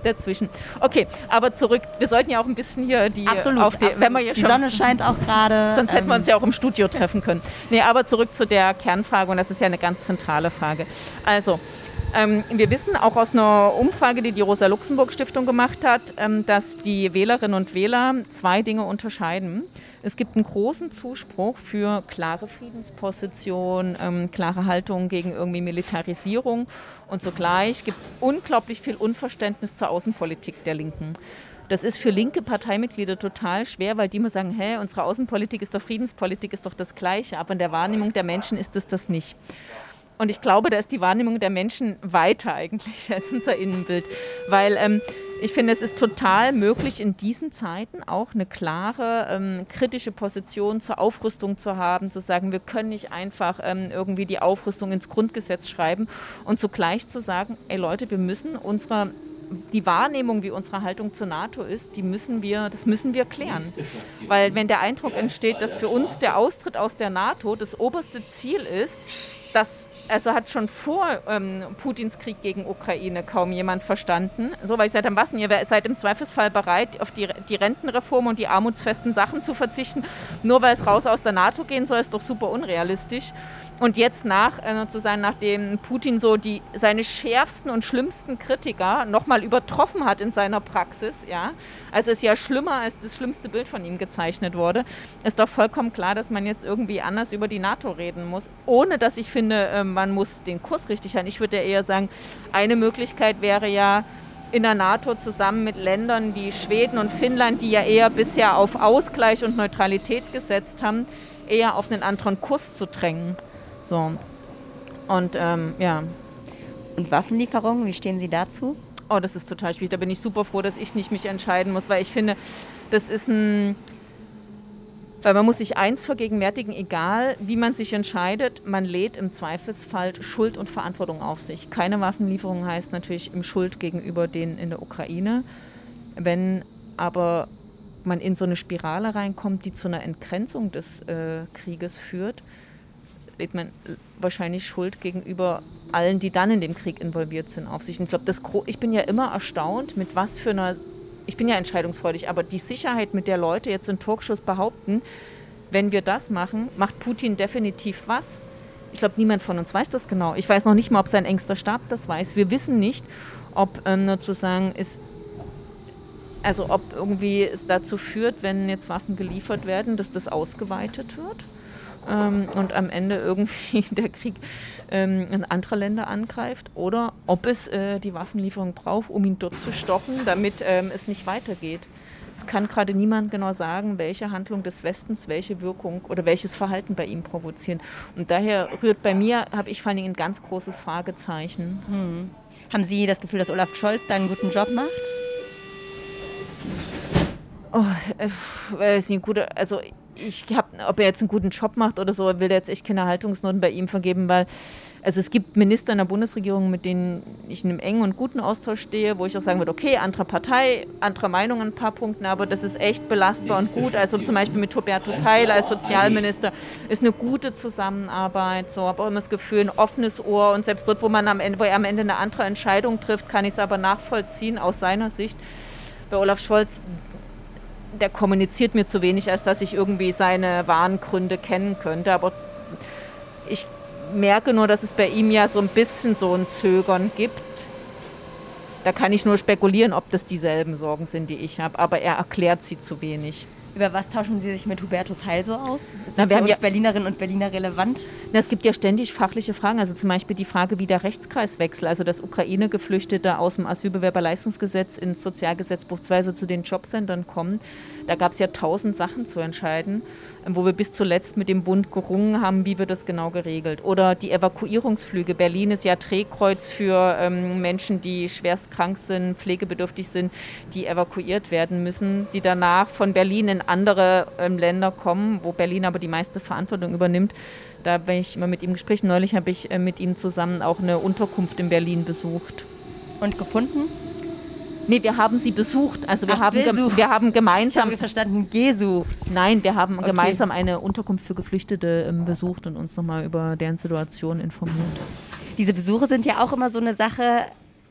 dazwischen. Okay, aber zurück. Wir sollten ja auch ein bisschen hier die absolut, auf die, absolut. wenn wir hier die schon, Sonne scheint auch gerade. Sonst hätten wir uns ähm, ja auch im Studio treffen können. Nee, aber zurück zu der Kernfrage und das ist ja eine ganz zentrale Frage. Also Ähm, wir wissen auch aus einer Umfrage, die die Rosa-Luxemburg-Stiftung gemacht hat, ähm, dass die Wählerinnen und Wähler zwei Dinge unterscheiden. Es gibt einen großen Zuspruch für klare Friedensposition, ähm, klare Haltung gegen irgendwie Militarisierung und zugleich gibt es unglaublich viel Unverständnis zur Außenpolitik der Linken. Das ist für linke Parteimitglieder total schwer, weil die immer sagen, hä, unsere Außenpolitik ist doch Friedenspolitik, ist doch das Gleiche, aber in der Wahrnehmung der Menschen ist es das nicht. Und ich glaube, da ist die Wahrnehmung der Menschen weiter eigentlich als unser Innenbild, weil ähm, ich finde, es ist total möglich, in diesen Zeiten auch eine klare ähm, kritische Position zur Aufrüstung zu haben, zu sagen, wir können nicht einfach ähm, irgendwie die Aufrüstung ins Grundgesetz schreiben und zugleich zu sagen, ey Leute, wir müssen unserer die Wahrnehmung, wie unsere Haltung zur NATO ist, die müssen wir, das müssen wir klären. Weil wenn der Eindruck entsteht, dass für uns der Austritt aus der NATO das oberste Ziel ist, dass also hat schon vor ähm, Putins Krieg gegen Ukraine kaum jemand verstanden. So, weil ich gesagt habe, was ihr seid im Zweifelsfall bereit, auf die, die Rentenreform und die armutsfesten Sachen zu verzichten, nur weil es raus aus der NATO gehen soll, ist doch super unrealistisch. Und jetzt nach, äh, nachdem Putin so die, seine schärfsten und schlimmsten Kritiker nochmal übertroffen hat in seiner Praxis, ja, also ist ja schlimmer, als das schlimmste Bild von ihm gezeichnet wurde, ist doch vollkommen klar, dass man jetzt irgendwie anders über die NATO reden muss, ohne dass ich finde, äh, man muss den Kurs richtig halten. Ich würde ja eher sagen, eine Möglichkeit wäre ja, in der NATO zusammen mit Ländern wie Schweden und Finnland, die ja eher bisher auf Ausgleich und Neutralität gesetzt haben, eher auf einen anderen Kurs zu drängen. So. Und ähm, ja. Und Waffenlieferungen, wie stehen Sie dazu? Oh, das ist total schwierig. Da bin ich super froh, dass ich nicht mich entscheiden muss, weil ich finde, das ist ein. Weil man muss sich eins vergegenwärtigen, egal wie man sich entscheidet, man lädt im Zweifelsfall Schuld und Verantwortung auf sich. Keine Waffenlieferung heißt natürlich im Schuld gegenüber denen in der Ukraine. Wenn aber man in so eine Spirale reinkommt, die zu einer Entgrenzung des äh, Krieges führt, lädt man wahrscheinlich Schuld gegenüber allen, die dann in dem Krieg involviert sind, auf sich. Und ich glaube, ich bin ja immer erstaunt, mit was für einer, ich bin ja entscheidungsfreudig, aber die Sicherheit, mit der Leute jetzt in Talkshows behaupten, wenn wir das machen, macht Putin definitiv was. Ich glaube, niemand von uns weiß das genau. Ich weiß noch nicht mal, ob sein engster Stab das weiß. Wir wissen nicht, ob ähm, sozusagen es also ob irgendwie es dazu führt, wenn jetzt Waffen geliefert werden, dass das ausgeweitet wird ähm, und am Ende irgendwie [LAUGHS] der Krieg ähm, in andere Länder angreift oder ob es äh, die Waffenlieferung braucht, um ihn dort zu stoppen, damit ähm, es nicht weitergeht. Es kann gerade niemand genau sagen, welche Handlung des Westens welche Wirkung oder welches Verhalten bei ihm provozieren. Und daher rührt bei mir, habe ich vor allem ein ganz großes Fragezeichen. Hm. Haben Sie das Gefühl, dass Olaf Scholz da einen guten Job macht? Oh, äh, ist nicht gut. Also ich habe, ob er jetzt einen guten Job macht oder so, will er jetzt echt keine Haltungsnoten bei ihm vergeben, weil also es gibt Minister in der Bundesregierung, mit denen ich in einem engen und guten Austausch stehe, wo ich auch sagen würde, okay, andere Partei, andere Meinung an ein paar Punkten, aber das ist echt belastbar und gut. Also zum Beispiel mit Hubertus Heil als Sozialminister ist eine gute Zusammenarbeit. So habe auch immer das Gefühl, ein offenes Ohr und selbst dort, wo man am Ende, wo er am Ende eine andere Entscheidung trifft, kann ich es aber nachvollziehen aus seiner Sicht. Bei Olaf Scholz der kommuniziert mir zu wenig, als dass ich irgendwie seine wahren Gründe kennen könnte. Aber ich merke nur, dass es bei ihm ja so ein bisschen so ein Zögern gibt. Da kann ich nur spekulieren, ob das dieselben Sorgen sind, die ich habe. Aber er erklärt sie zu wenig. Über was tauschen Sie sich mit Hubertus Heil so aus? Ist das Na, für uns ja, Berlinerinnen und Berliner relevant? Na, es gibt ja ständig fachliche Fragen. Also zum Beispiel die Frage, wie der Rechtskreiswechsel, also dass Ukraine-Geflüchtete aus dem Asylbewerberleistungsgesetz ins Sozialgesetzbuch 2, also zu den Jobcentern kommen. Da gab es ja tausend Sachen zu entscheiden, wo wir bis zuletzt mit dem Bund gerungen haben, wie wird das genau geregelt. Oder die Evakuierungsflüge. Berlin ist ja Drehkreuz für ähm, Menschen, die schwerst krank sind, pflegebedürftig sind, die evakuiert werden müssen, die danach von Berlin in andere ähm, Länder kommen, wo Berlin aber die meiste Verantwortung übernimmt. Da bin ich immer mit ihm gesprochen. Neulich habe ich äh, mit ihm zusammen auch eine Unterkunft in Berlin besucht. Und gefunden? Nee, wir haben sie besucht. Also wir, Ach, haben, wir haben gemeinsam. Ich habe verstanden, gesucht. Nein, wir haben okay. gemeinsam eine Unterkunft für Geflüchtete ähm, besucht und uns nochmal über deren Situation informiert. Diese Besuche sind ja auch immer so eine Sache,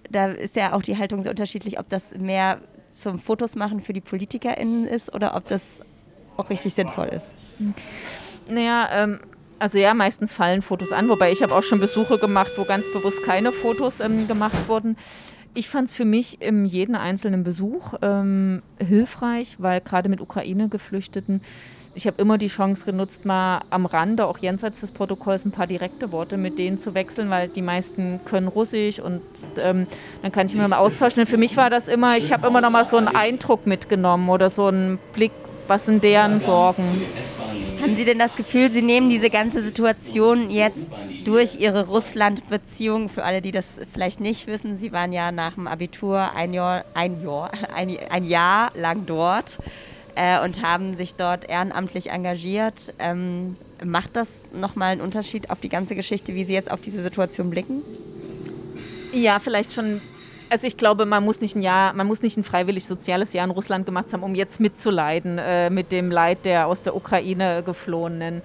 da ist ja auch die Haltung sehr unterschiedlich, ob das mehr zum Fotos machen für die PolitikerInnen ist oder ob das auch richtig sinnvoll ist. Naja, ähm, Also ja, meistens fallen Fotos an, wobei ich habe auch schon Besuche gemacht, wo ganz bewusst keine Fotos ähm, gemacht wurden. Ich fand es für mich in jedem einzelnen Besuch ähm, hilfreich, weil gerade mit Ukraine-Geflüchteten ich habe immer die Chance genutzt, mal am Rande, auch jenseits des Protokolls, ein paar direkte Worte mit denen zu wechseln, weil die meisten können Russisch und ähm, dann kann ich mir mal austauschen. Und für mich war das immer, ich habe immer noch mal so einen Eindruck mitgenommen oder so einen Blick, was sind deren Sorgen. Haben Sie denn das Gefühl, Sie nehmen diese ganze Situation jetzt durch Ihre Russland-Beziehung, für alle, die das vielleicht nicht wissen, Sie waren ja nach dem Abitur ein Jahr, ein Jahr, [LAUGHS] ein, ein Jahr lang dort äh, und haben sich dort ehrenamtlich engagiert. Ähm, macht das nochmal einen Unterschied auf die ganze Geschichte, wie Sie jetzt auf diese Situation blicken? Ja, vielleicht schon. Also ich glaube, man muss nicht ein Jahr, man muss nicht ein freiwillig soziales Jahr in Russland gemacht haben, um jetzt mitzuleiden äh, mit dem Leid der aus der Ukraine geflohenen.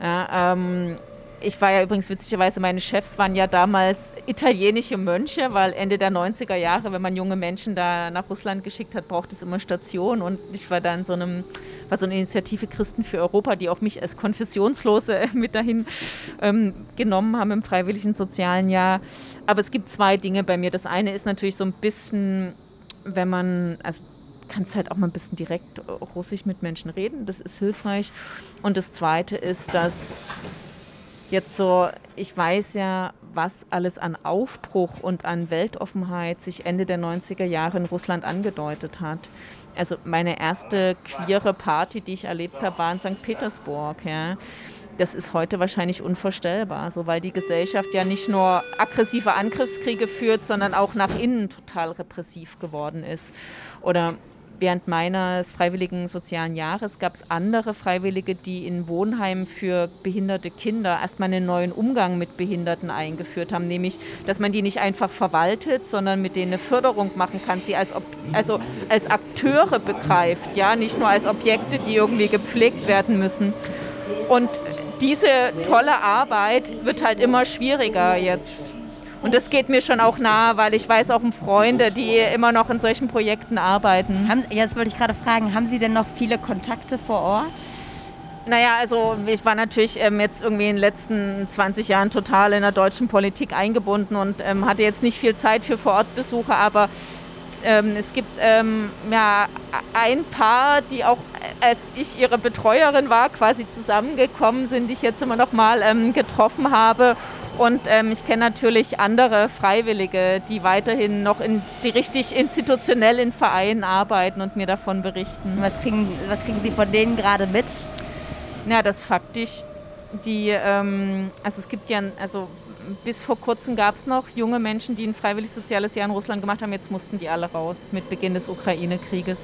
Ja, ähm, ich war ja übrigens witzigerweise, meine Chefs waren ja damals italienische Mönche, weil Ende der 90er Jahre, wenn man junge Menschen da nach Russland geschickt hat, braucht es immer Stationen. Und ich war da in so einem, war so eine Initiative Christen für Europa, die auch mich als Konfessionslose [LAUGHS] mit dahin ähm, genommen haben im freiwilligen sozialen Jahr. Aber es gibt zwei Dinge bei mir. Das eine ist natürlich so ein bisschen, wenn man, also kannst halt auch mal ein bisschen direkt russisch mit Menschen reden, das ist hilfreich. Und das zweite ist, dass jetzt so, ich weiß ja, was alles an Aufbruch und an Weltoffenheit sich Ende der 90er Jahre in Russland angedeutet hat. Also meine erste queere Party, die ich erlebt habe, war in St. Petersburg. Ja. Das ist heute wahrscheinlich unvorstellbar, so weil die Gesellschaft ja nicht nur aggressive Angriffskriege führt, sondern auch nach innen total repressiv geworden ist. Oder während meines freiwilligen sozialen Jahres gab es andere Freiwillige, die in Wohnheimen für behinderte Kinder erstmal einen neuen Umgang mit Behinderten eingeführt haben, nämlich, dass man die nicht einfach verwaltet, sondern mit denen eine Förderung machen kann, sie als, also als Akteure begreift, ja, nicht nur als Objekte, die irgendwie gepflegt werden müssen. Und diese tolle Arbeit wird halt immer schwieriger jetzt. Und das geht mir schon auch nahe, weil ich weiß auch um Freunde, die immer noch in solchen Projekten arbeiten. Haben, jetzt wollte ich gerade fragen, haben Sie denn noch viele Kontakte vor Ort? Naja, also ich war natürlich ähm, jetzt irgendwie in den letzten 20 Jahren total in der deutschen Politik eingebunden und ähm, hatte jetzt nicht viel Zeit für Vorortbesuche, aber ähm, es gibt ähm, ja, ein Paar, die auch, als ich ihre Betreuerin war, quasi zusammengekommen sind, die ich jetzt immer noch mal ähm, getroffen habe und ähm, ich kenne natürlich andere Freiwillige, die weiterhin noch in, die richtig institutionell in Vereinen arbeiten und mir davon berichten. Was kriegen, was kriegen Sie von denen gerade mit? Ja, das faktisch. Die, ähm, also es gibt ja, also bis vor kurzem gab es noch junge Menschen, die ein freiwillig soziales Jahr in Russland gemacht haben. Jetzt mussten die alle raus mit Beginn des Ukraine-Krieges.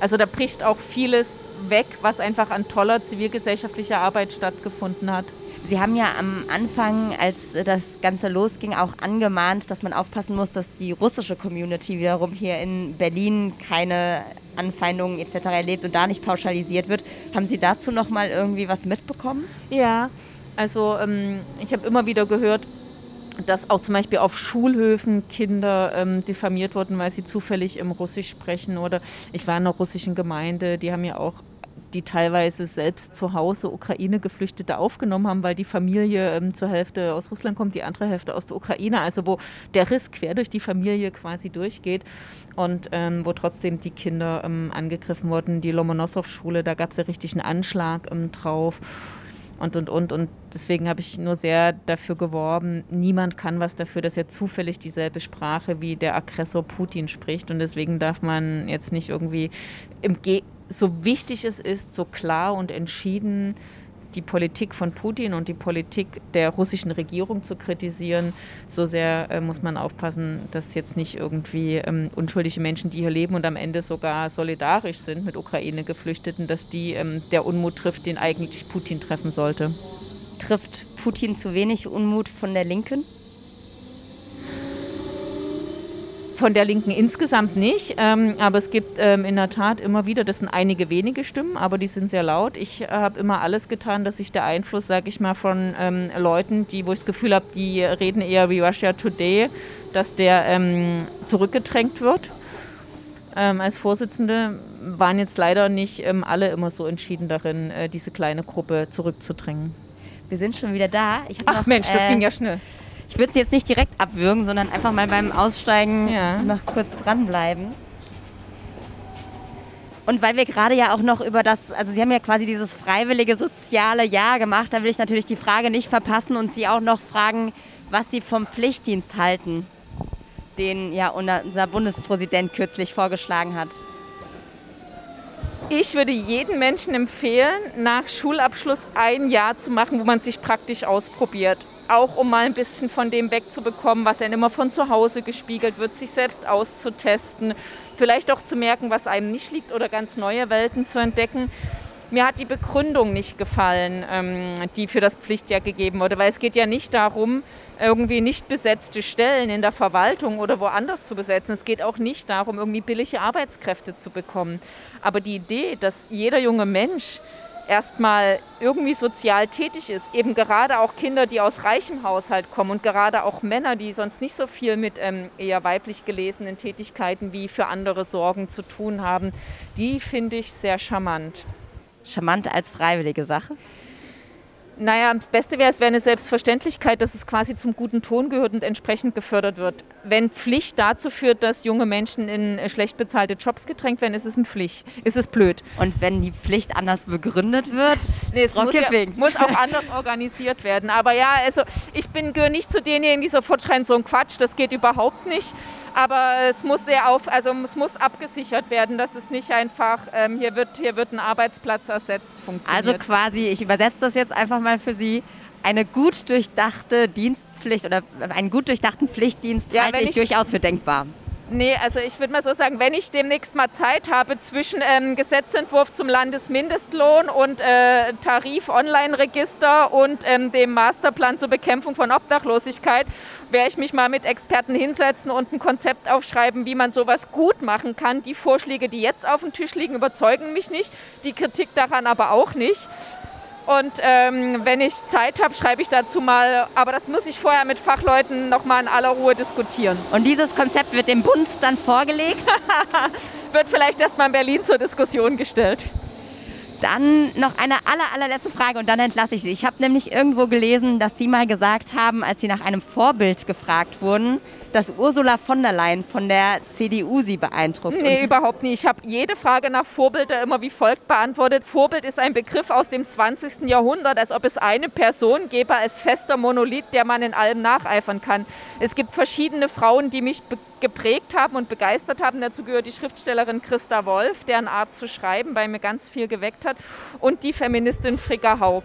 Also da bricht auch vieles weg, was einfach an toller zivilgesellschaftlicher Arbeit stattgefunden hat. Sie haben ja am Anfang, als das Ganze losging, auch angemahnt, dass man aufpassen muss, dass die russische Community wiederum hier in Berlin keine Anfeindungen etc. erlebt und da nicht pauschalisiert wird. Haben Sie dazu noch mal irgendwie was mitbekommen? Ja, also ähm, ich habe immer wieder gehört, dass auch zum Beispiel auf Schulhöfen Kinder ähm, diffamiert wurden, weil sie zufällig im Russisch sprechen. Oder ich war in einer russischen Gemeinde, die haben ja auch die teilweise selbst zu Hause Ukraine-Geflüchtete aufgenommen haben, weil die Familie ähm, zur Hälfte aus Russland kommt, die andere Hälfte aus der Ukraine, also wo der Riss quer durch die Familie quasi durchgeht und ähm, wo trotzdem die Kinder ähm, angegriffen wurden. Die Lomonossow-Schule, da gab es ja richtig einen Anschlag ähm, drauf und, und, und. Und deswegen habe ich nur sehr dafür geworben, niemand kann was dafür, dass er zufällig dieselbe Sprache wie der Aggressor Putin spricht. Und deswegen darf man jetzt nicht irgendwie im Ge so wichtig es ist, so klar und entschieden die Politik von Putin und die Politik der russischen Regierung zu kritisieren, so sehr äh, muss man aufpassen, dass jetzt nicht irgendwie ähm, unschuldige Menschen, die hier leben und am Ende sogar solidarisch sind mit Ukraine-Geflüchteten, dass die ähm, der Unmut trifft, den eigentlich Putin treffen sollte. Trifft Putin zu wenig Unmut von der Linken? Von der Linken insgesamt nicht, ähm, aber es gibt ähm, in der Tat immer wieder, das sind einige wenige Stimmen, aber die sind sehr laut. Ich äh, habe immer alles getan, dass sich der Einfluss, sage ich mal, von ähm, Leuten, die, wo ich das Gefühl habe, die reden eher wie Russia Today, dass der ähm, zurückgedrängt wird. Ähm, als Vorsitzende waren jetzt leider nicht ähm, alle immer so entschieden darin, äh, diese kleine Gruppe zurückzudrängen. Wir sind schon wieder da. Ach noch, Mensch, das äh, ging ja schnell. Ich würde sie jetzt nicht direkt abwürgen, sondern einfach mal beim Aussteigen ja. noch kurz dranbleiben. Und weil wir gerade ja auch noch über das, also Sie haben ja quasi dieses freiwillige soziale Jahr gemacht, da will ich natürlich die Frage nicht verpassen und Sie auch noch fragen, was Sie vom Pflichtdienst halten, den ja unser Bundespräsident kürzlich vorgeschlagen hat. Ich würde jedem Menschen empfehlen, nach Schulabschluss ein Jahr zu machen, wo man sich praktisch ausprobiert. Auch um mal ein bisschen von dem wegzubekommen, was einem immer von zu Hause gespiegelt wird, sich selbst auszutesten, vielleicht auch zu merken, was einem nicht liegt oder ganz neue Welten zu entdecken. Mir hat die Begründung nicht gefallen, ähm, die für das Pflichtjahr gegeben wurde, weil es geht ja nicht darum, irgendwie nicht besetzte Stellen in der Verwaltung oder woanders zu besetzen. Es geht auch nicht darum, irgendwie billige Arbeitskräfte zu bekommen. Aber die Idee, dass jeder junge Mensch erstmal irgendwie sozial tätig ist, eben gerade auch Kinder, die aus reichem Haushalt kommen und gerade auch Männer, die sonst nicht so viel mit ähm, eher weiblich gelesenen Tätigkeiten wie für andere Sorgen zu tun haben, die finde ich sehr charmant. Charmant als freiwillige Sache? Naja, das Beste wäre, es wäre eine Selbstverständlichkeit, dass es quasi zum guten Ton gehört und entsprechend gefördert wird. Wenn Pflicht dazu führt, dass junge Menschen in äh, schlecht bezahlte Jobs gedrängt werden, ist es eine Pflicht. Ist es blöd. Und wenn die Pflicht anders begründet wird? Nee, es muss, ja, muss, auch anders organisiert werden. Aber ja, also ich bin gehöre nicht zu denjenigen, die sofort schreien, so ein Quatsch, das geht überhaupt nicht. Aber es muss sehr auf, also es muss abgesichert werden, dass es nicht einfach, ähm, hier, wird, hier wird ein Arbeitsplatz ersetzt, funktioniert. Also quasi, ich übersetze das jetzt einfach mal für Sie, eine gut durchdachte Dienstpflicht oder einen gut durchdachten Pflichtdienst ja, halte ich, ich durchaus für denkbar. Nee, also ich würde mal so sagen, wenn ich demnächst mal Zeit habe zwischen ähm, Gesetzentwurf zum Landesmindestlohn und äh, Tarif-Online-Register und ähm, dem Masterplan zur Bekämpfung von Obdachlosigkeit, werde ich mich mal mit Experten hinsetzen und ein Konzept aufschreiben, wie man sowas gut machen kann. Die Vorschläge, die jetzt auf dem Tisch liegen, überzeugen mich nicht, die Kritik daran aber auch nicht. Und ähm, wenn ich Zeit habe, schreibe ich dazu mal. Aber das muss ich vorher mit Fachleuten nochmal in aller Ruhe diskutieren. Und dieses Konzept wird dem Bund dann vorgelegt? [LAUGHS] wird vielleicht erstmal in Berlin zur Diskussion gestellt. Dann noch eine aller, allerletzte Frage und dann entlasse ich Sie. Ich habe nämlich irgendwo gelesen, dass Sie mal gesagt haben, als Sie nach einem Vorbild gefragt wurden, dass Ursula von der Leyen von der CDU Sie beeindruckt. Nee, überhaupt nicht. Ich habe jede Frage nach Vorbilder immer wie folgt beantwortet. Vorbild ist ein Begriff aus dem 20. Jahrhundert, als ob es eine Person gäbe als fester Monolith, der man in allem nacheifern kann. Es gibt verschiedene Frauen, die mich geprägt haben und begeistert haben. Dazu gehört die Schriftstellerin Christa Wolf, deren Art zu schreiben bei mir ganz viel geweckt hat, und die Feministin Fricka Haug.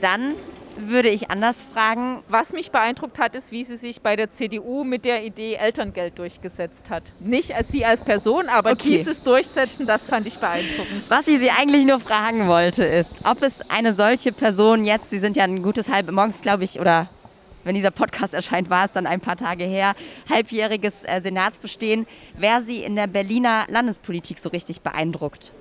Dann würde ich anders fragen. Was mich beeindruckt hat, ist, wie sie sich bei der CDU mit der Idee Elterngeld durchgesetzt hat. Nicht als sie als Person, aber okay. dieses Durchsetzen, das fand ich beeindruckend. Was ich Sie eigentlich nur fragen wollte, ist, ob es eine solche Person jetzt, Sie sind ja ein gutes halb morgens, glaube ich, oder wenn dieser Podcast erscheint, war es dann ein paar Tage her, halbjähriges äh, Senatsbestehen, wer Sie in der Berliner Landespolitik so richtig beeindruckt?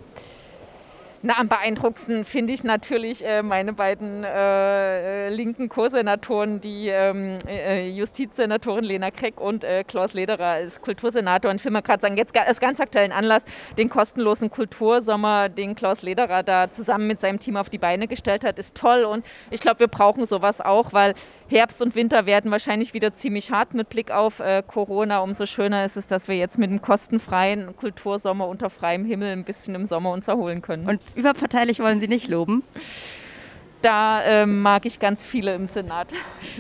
Na, am beeindruckendsten finde ich natürlich äh, meine beiden äh, äh linken Co-Senatoren, die ähm, äh, Justizsenatorin Lena Kreck und äh, Klaus Lederer als Kultursenator. Und ich will mal gerade sagen, jetzt als ganz aktuellen Anlass, den kostenlosen Kultursommer, den Klaus Lederer da zusammen mit seinem Team auf die Beine gestellt hat, ist toll. Und ich glaube, wir brauchen sowas auch, weil Herbst und Winter werden wahrscheinlich wieder ziemlich hart mit Blick auf äh, Corona. Umso schöner ist es, dass wir jetzt mit einem kostenfreien Kultursommer unter freiem Himmel ein bisschen im Sommer uns erholen können. Und überparteilich wollen Sie nicht loben? Da äh, mag ich ganz viele im Senat.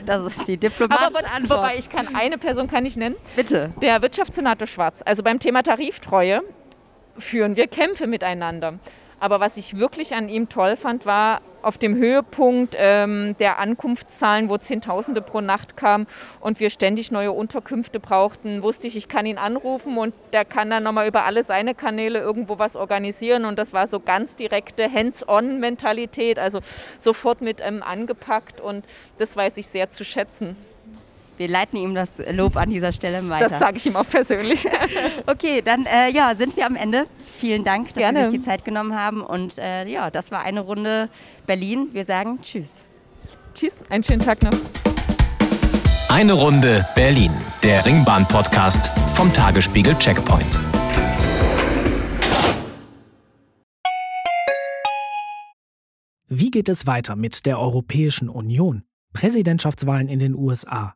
Das ist die diplomatische Aber, Antwort. Wobei ich kann eine Person kann ich nennen. Bitte. Der Wirtschaftssenator Schwarz. Also beim Thema Tariftreue führen wir Kämpfe miteinander. Aber was ich wirklich an ihm toll fand, war auf dem Höhepunkt ähm, der Ankunftszahlen, wo Zehntausende pro Nacht kamen und wir ständig neue Unterkünfte brauchten, wusste ich, ich kann ihn anrufen und der kann dann nochmal über alle seine Kanäle irgendwo was organisieren. Und das war so ganz direkte Hands-on-Mentalität, also sofort mit ähm, angepackt und das weiß ich sehr zu schätzen. Wir leiten ihm das Lob an dieser Stelle weiter. Das sage ich ihm auch persönlich. [LAUGHS] okay, dann äh, ja, sind wir am Ende. Vielen Dank, dass Gerne. Sie sich die Zeit genommen haben. Und äh, ja, das war eine Runde Berlin. Wir sagen Tschüss. Tschüss, einen schönen Tag noch. Eine Runde Berlin, der Ringbahn-Podcast vom Tagesspiegel Checkpoint. Wie geht es weiter mit der Europäischen Union? Präsidentschaftswahlen in den USA,